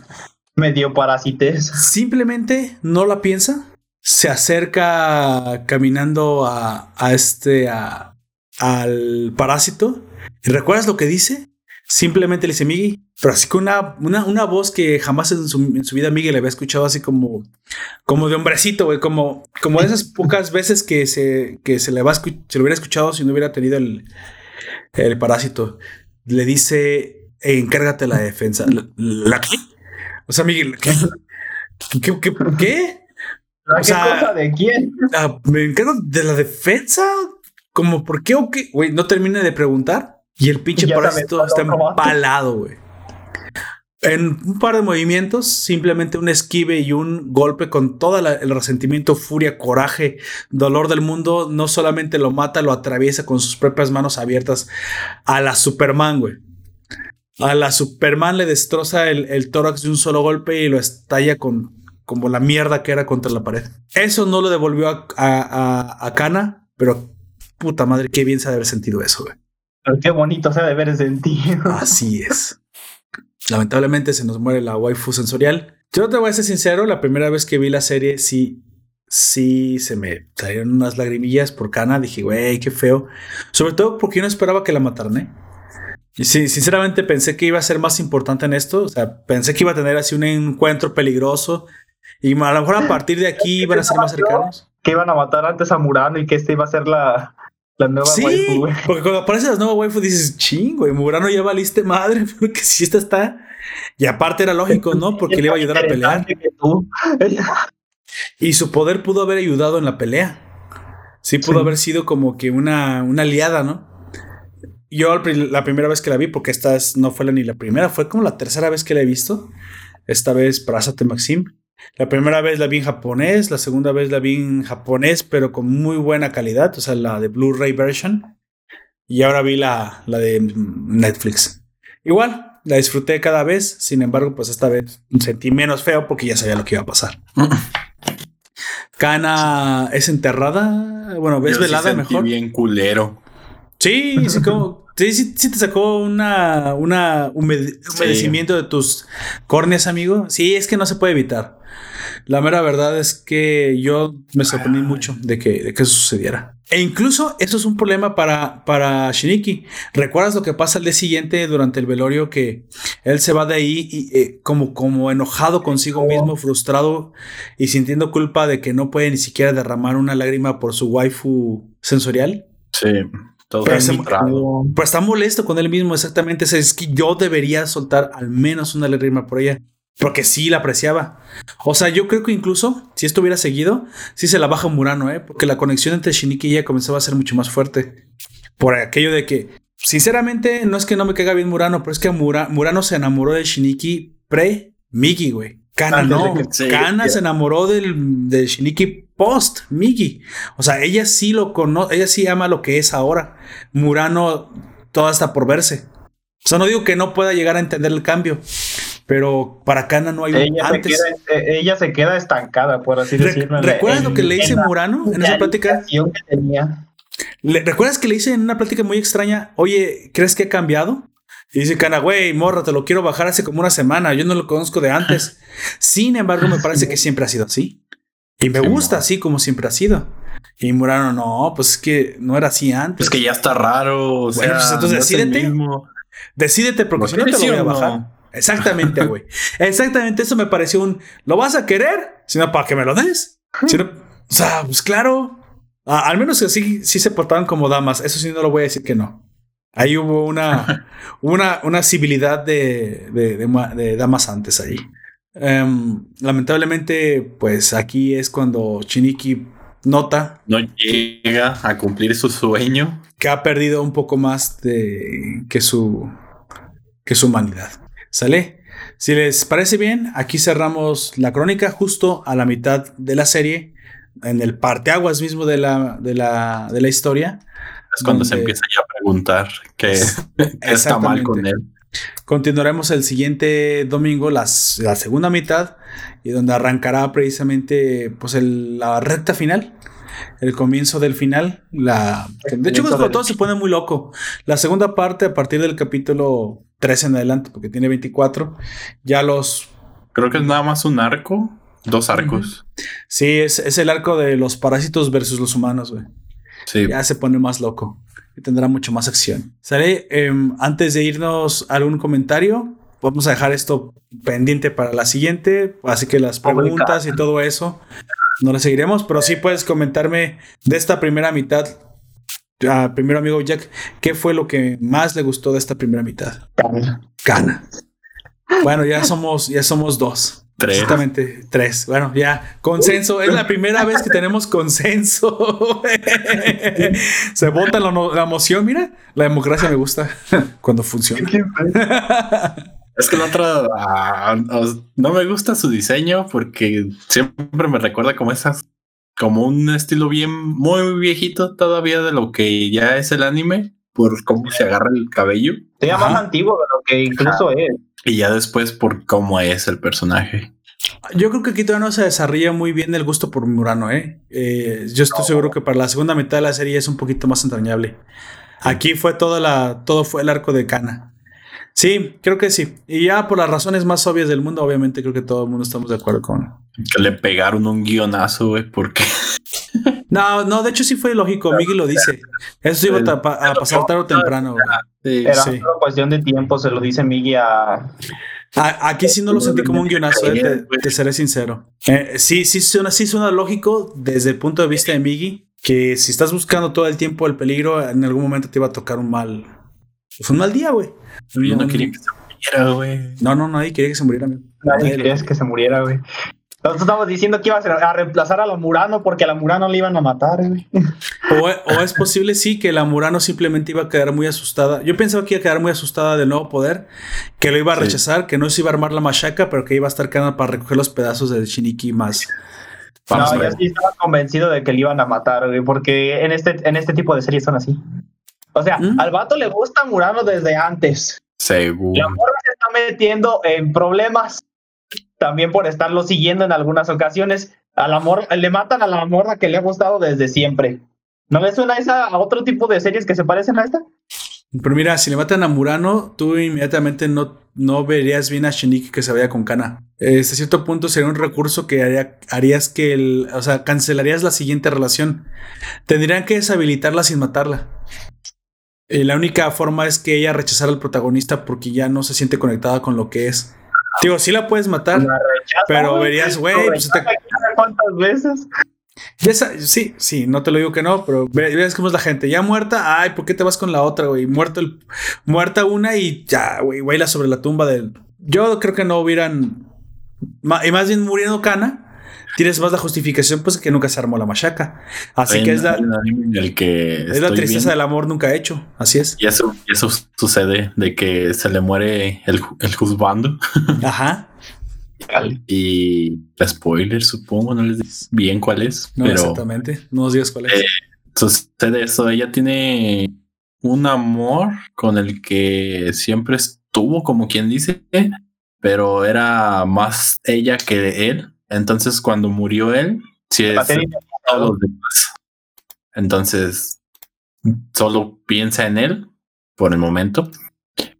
Speaker 2: medio parasites.
Speaker 1: Simplemente no la piensa. Se acerca caminando a, a este... A, al parásito. ¿Y recuerdas lo que dice? Simplemente le dice Miggy, pero así con una, una, una voz que jamás en su, en su vida Miggy le había escuchado así como, como de hombrecito, güey, como, como de esas pocas veces que se, que se le va se hubiera escuchado si no hubiera tenido el, el parásito. Le dice, encárgate la defensa. ¿La? O sea, Miguel, ¿qué? ¿Qué? ¿Qué? qué?
Speaker 2: ¿La
Speaker 1: O
Speaker 2: qué cosa de quién?
Speaker 1: Ah, me encargo de la defensa. Como, ¿por qué o qué? Güey, no termine de preguntar. Y el pinche parásito está empalado, güey. En un par de movimientos, simplemente un esquive y un golpe con todo el resentimiento, furia, coraje, dolor del mundo, no solamente lo mata, lo atraviesa con sus propias manos abiertas a la Superman, güey. A la Superman le destroza el, el tórax de un solo golpe y lo estalla con como la mierda que era contra la pared. Eso no lo devolvió a, a, a- Kana, pero puta madre, qué bien se ha de haber sentido eso, güey.
Speaker 2: Pero qué bonito se ha de ver sentido.
Speaker 1: Así es. Lamentablemente se nos muere la waifu sensorial. Yo te voy a ser sincero, la primera vez que vi la serie sí, sí se me salieron unas lagrimillas por Kana. Dije, güey, qué feo. Sobre todo porque yo no esperaba que la mataran, ¿eh? Y sí, sinceramente pensé que iba a ser más importante en esto. O sea, pensé que iba a tener así un encuentro peligroso. Y a lo mejor a partir de aquí iban a ser más cercanos.
Speaker 2: Que iban a matar antes a Murano y que este iba a ser la, la nueva
Speaker 1: Sí,
Speaker 2: waifu, güey.
Speaker 1: porque cuando aparece las nuevas waifu dices, ching, güey, Murano ya valiste madre, porque si esta está. Y aparte era lógico, ¿no? Porque le iba a ayudar a pelear. Y su poder pudo haber ayudado en la pelea. Sí, pudo
Speaker 2: Sí.
Speaker 1: haber sido como que una, una aliada, ¿no? Yo la primera vez que la vi, porque esta es- no fue la, ni la primera, fue como la tercera vez que la he visto. Esta vez Prasate Maxim. La primera vez la vi en japonés, la segunda vez la vi en japonés, pero con muy buena calidad, o sea, la de Blu-ray version. Y ahora vi la, la de Netflix. Igual, la disfruté cada vez, sin embargo, pues esta vez sentí menos feo porque ya sabía lo que iba a pasar. Kana es enterrada, bueno, ves
Speaker 3: Yo sí
Speaker 1: velada
Speaker 3: sentí
Speaker 1: mejor.
Speaker 3: bien culero.
Speaker 1: Sí, sí, como, sí, sí, sí te sacó una, una humed- humedecimiento de tus córneas, amigo. Sí, es que no se puede evitar. La mera verdad es que yo me sorprendí mucho de que, de que eso sucediera. E incluso eso es un problema para, para Shiniki. ¿Recuerdas lo que pasa al día siguiente durante el velorio? Que él se va de ahí y, eh, como, como enojado consigo mismo, frustrado y sintiendo culpa de que no puede ni siquiera derramar una lágrima por su waifu sensorial.
Speaker 3: Sí, todo
Speaker 1: Pero se-. Pues está molesto con él mismo, exactamente. Es- Es que yo debería soltar al menos una lágrima por ella. Porque sí la apreciaba. O sea, yo creo que incluso si esto hubiera seguido, sí se la baja Murano, ¿eh? Porque la conexión entre Shiniki y ella comenzaba a ser mucho más fuerte. Por aquello de que, sinceramente, no es que no me caiga bien Murano, pero es que Mura- Murano se enamoró de Shiniki pre-Migi, güey.
Speaker 2: De
Speaker 1: no. Kana
Speaker 3: ya.
Speaker 1: se enamoró del, de Shiniki post Migi. O sea, ella sí lo conoce, ella sí ama lo que es ahora. Murano, todo está por verse. O sea, no digo que no pueda llegar a entender el cambio, Pero para Kana no hay un
Speaker 2: Ella, se
Speaker 1: antes.
Speaker 2: queda, eh, ella se queda estancada, por así
Speaker 1: Re-
Speaker 2: decirlo.
Speaker 1: ¿Recuerdas lo que le dice Murano en esa plática?
Speaker 2: que tenía.
Speaker 1: Le- ¿Recuerdas que le dice en una plática muy extraña, oye, ¿crees que ha cambiado? Y dice Kana, güey, morra, te lo quiero bajar hace como una semana, yo no lo conozco de antes. Sin embargo, me parece que siempre ha sido así. Y me gusta así como siempre ha sido. Y Murano, no, pues es que no era así antes.
Speaker 3: Es que ya está raro. O sea,
Speaker 1: Bueno, pues entonces decídete. Decídete porque
Speaker 3: ¿Lo
Speaker 1: si no te lo voy a bajar.
Speaker 3: no?
Speaker 1: Exactamente, güey. Exactamente, eso me pareció un, ¿lo vas a querer? Si no, para que me lo des. Si no, o sea, pues claro. Al menos que sí, sí se portaban como damas. Eso sí no lo voy a decir que no. Ahí hubo una, una, una civilidad de, de, de ma- de damas antes ahí. Em, lamentablemente, pues aquí es cuando Shiniki nota
Speaker 3: No llega a cumplir su sueño.
Speaker 1: que ha perdido un poco más de que su que su humanidad. ¿Sale? Si les parece bien, aquí cerramos la crónica justo a la mitad de la serie, en el parteaguas mismo de la, de la, de la historia.
Speaker 3: Es cuando se empieza ya a preguntar que está mal con él.
Speaker 1: Continuaremos el siguiente domingo, las- la segunda mitad, y donde arrancará precisamente pues el- la recta final, el comienzo del final. La, de hecho, todo se pone muy loco. La segunda parte, a partir del capítulo 3 en adelante, porque tiene 24, ya los...
Speaker 3: Creo que es nada más un arco, dos arcos.
Speaker 1: Sí, es, es el arco de los parásitos versus los humanos, güey.
Speaker 3: Sí.
Speaker 1: ya se pone más loco y tendrá mucho más acción. ¿Sale? Em, antes de irnos, algún comentario. Vamos a dejar esto pendiente para la siguiente. Así que las preguntas y todo eso no las seguiremos, pero sí puedes comentarme de esta primera mitad. ah, primero, amigo Jack, ¿qué fue lo que más le gustó de esta primera mitad? Gana. Bueno, ya somos, ya somos dos.
Speaker 3: Tres.
Speaker 1: Exactamente, tres. Bueno, ya, consenso. Es la primera vez que tenemos consenso. Se vota la, la moción. Mira, la democracia me gusta cuando funciona.
Speaker 3: Es que la otra ah, no me gusta su diseño porque siempre me recuerda como esas, como un estilo bien muy viejito todavía de lo que ya es el anime, por cómo se agarra el cabello
Speaker 2: Se llama
Speaker 1: Ajá.
Speaker 2: más antiguo de lo que incluso es.
Speaker 3: Y ya después por cómo es el personaje.
Speaker 1: Yo creo que aquí todavía no se desarrolla muy bien el gusto por Murano, ¿eh? Eh, yo estoy seguro que para la segunda mitad de la serie es un poquito más entrañable. Aquí fue toda la, todo fue el arco de Kana. Sí, creo que sí. Y ya por las razones más obvias del mundo, obviamente creo que todo el mundo estamos de acuerdo con,
Speaker 3: Que le pegaron un guionazo, güey, porque
Speaker 1: No, no, de hecho sí fue lógico, Miguel lo dice. Eso iba a, pasar tarde o temprano. güey.
Speaker 2: Era
Speaker 1: sí.
Speaker 2: solo cuestión de tiempo, se lo dice Miggy a.
Speaker 1: A- aquí sí no lo sentí como un guionazo, eh, te, te seré sincero. Eh, sí, sí suena, sí suena lógico desde el punto de vista de Miggy, que si estás buscando todo el tiempo el peligro, en algún momento te iba a tocar un mal, pues un mal día, güey.
Speaker 3: yo no quería que se muriera, güey.
Speaker 1: No, no, nadie quería que se muriera. amigo.
Speaker 2: Nadie
Speaker 1: Nadie
Speaker 2: quería que se muriera, güey. Nosotros estamos diciendo que iba a, ser- a reemplazar a la Murano porque a la Murano le iban a matar, güey.
Speaker 1: O, o es posible, sí, que la Murano simplemente iba a quedar muy asustada. Yo pensaba que iba a quedar muy asustada del nuevo poder, que lo iba a
Speaker 3: Sí.
Speaker 1: rechazar, que no se iba a armar la machaca, pero que iba a estar quedando para recoger los pedazos del Shiniki más.
Speaker 3: Vamos
Speaker 2: no, yo sí estaba convencido de que le iban a matar, güey, porque en este, en este tipo de series son así. O sea,
Speaker 1: ¿Mm?
Speaker 2: al vato le gusta Murano desde antes.
Speaker 3: Seguro.
Speaker 2: La morra se está metiendo en problemas también por estarlo siguiendo en algunas ocasiones. A la morra, le matan a la morra que le ha gustado desde siempre. ¿No le suena esa a otro tipo de series que se parecen a esta?
Speaker 1: Pero mira, si le matan a Murano, tú inmediatamente no, no verías bien a Shiniki que se vaya con Kana. Eh, Hasta cierto punto sería un recurso que haría, harías que el, o sea, cancelarías la siguiente relación. Tendrían que deshabilitarla sin matarla. Y la única forma es que ella rechazara al protagonista porque ya no se siente conectada con lo que es. Digo, sí la puedes matar,
Speaker 2: La rechaza,
Speaker 1: pero
Speaker 2: güey.
Speaker 1: verías, güey, pues te-
Speaker 2: cuántas veces.
Speaker 1: Ya sí, sí, no te lo digo que no, pero ve- ves cómo es la gente. Ya muerta, ay, ¿por qué te vas con la otra, güey? Muerto el, muerta una y ya, güey, baila sobre la tumba del. Yo creo que no hubieran. y más bien muriendo Kana, tienes más la justificación, pues que nunca se armó la machaca. Así
Speaker 3: Hay
Speaker 1: que es la,
Speaker 3: el que
Speaker 1: es la tristeza
Speaker 3: viendo,
Speaker 1: del amor nunca hecho. Así es.
Speaker 3: Y eso, y eso sucede de que se le muere el, el juzgando
Speaker 1: Ajá.
Speaker 3: y spoiler supongo, no les digo bien cuál es,
Speaker 1: No,
Speaker 3: pero
Speaker 1: exactamente. No nos digas cuál es.
Speaker 3: Eh, sucede eso. Ella tiene un amor con el que siempre estuvo, como quien dice, pero era más ella que él. Entonces, cuando murió él, sí es todos los demás. Entonces, solo piensa en él por el momento.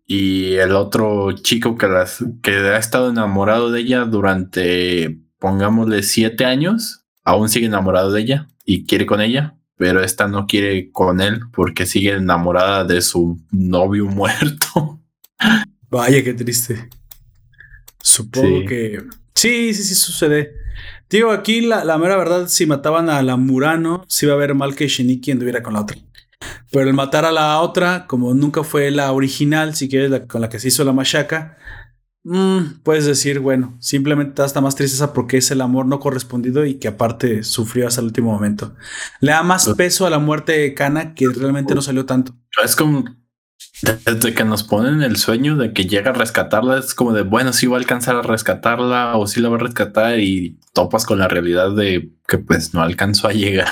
Speaker 3: Y el otro chico que, las, que ha estado enamorado de ella durante, pongámosle, siete años, aún sigue enamorado de ella y quiere con ella, pero esta no quiere con él porque sigue enamorada de su novio muerto.
Speaker 1: Vaya, qué triste. Supongo que. Sí, sí, sí, sucede. Digo, aquí la, la, mera verdad, si mataban a la Murano, sí iba a haber mal que Shiniki anduviera con la otra. Pero el matar a la otra, como nunca fue la original, si quieres, la, con la que se hizo la machaca, mm, puedes decir, bueno, simplemente hasta más tristeza porque es el amor no correspondido y que aparte sufrió hasta el último momento. Le da más peso a la muerte de Kana que realmente no salió tanto.
Speaker 3: Es como desde que nos ponen el sueño de que llega a rescatarla, es como de bueno, si va a alcanzar a rescatarla o si la va a rescatar y topas con la realidad de que pues no alcanzó a llegar.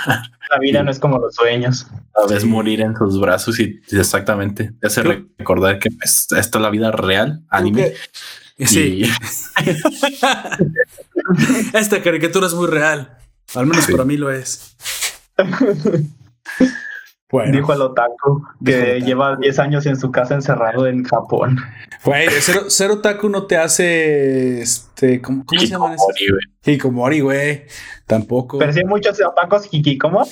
Speaker 2: La vida no es como los sueños.
Speaker 3: A veces morir en sus brazos y exactamente te hace recordar que pues, esta es la vida real, anime.
Speaker 1: Sí. Esta caricatura es muy real. Al menos para mí lo es.
Speaker 2: Dijo el otaku que lleva 10 años en su casa encerrado en Japón.
Speaker 1: Güey, ser, otaku no te hace este. ¿Cómo, se llama eso? Hikomori, güey. Tampoco.
Speaker 2: Pero sí hay muchos otakus hikikomori.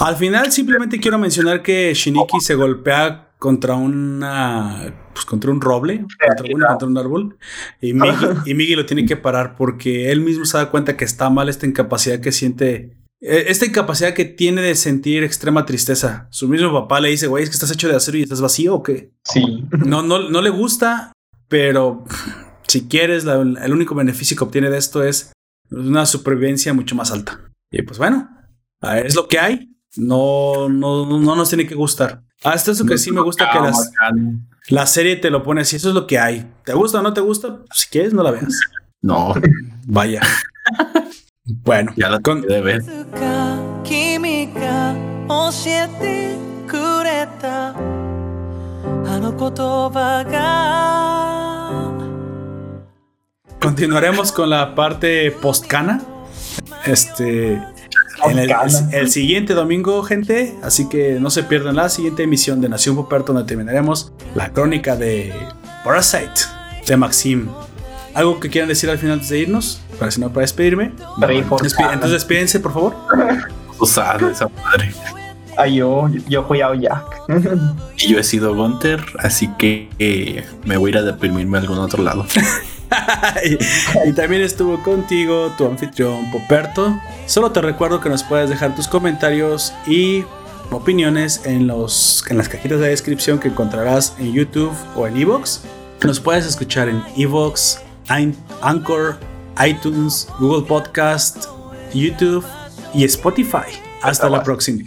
Speaker 1: Al final, simplemente quiero mencionar que Shiniki se golpea contra una. Pues contra un roble, contra, contra un árbol. Y Migi, y Migi lo tiene que parar porque él mismo se da cuenta que está mal esta incapacidad que siente esta incapacidad que tiene de sentir extrema tristeza. Su mismo papá le dice, güey, es que estás hecho de acero y estás vacío o qué?
Speaker 2: Sí.
Speaker 1: No, no, no le gusta, pero si quieres, el único beneficio que obtiene de esto es una supervivencia mucho más alta. Y pues bueno, es lo que hay. No, no, no nos tiene que gustar. Hasta eso que sí me gusta que la serie te lo pone así. Eso es lo que hay. ¿Te gusta o no te gusta? Si quieres, no la veas.
Speaker 3: No.
Speaker 1: Vaya. Bueno,
Speaker 3: ya la con... de ver.
Speaker 1: Continuaremos con la parte postcana. Este. En el, el, siguiente domingo, gente. Así que no se pierdan la siguiente emisión de Nación Poperto, donde terminaremos la crónica de Parasite de Maxim. ¿Algo que quieran decir al final antes de irnos? Para si no, para despedirme. Entonces despídense, por favor.
Speaker 3: Esa madre.
Speaker 2: Ay, yo, yo fui a Jack.
Speaker 3: y yo he sido Gunter, así que eh, me voy a ir a deprimirme a algún otro lado.
Speaker 1: y, también estuvo contigo tu anfitrión Poperto. Solo te recuerdo que nos puedes dejar tus comentarios y opiniones en, los, en las cajitas de descripción que encontrarás en YouTube o en Evox. Nos puedes escuchar en Evox, Anchor, iTunes, Google Podcast, YouTube y Spotify. Hasta, la próxima.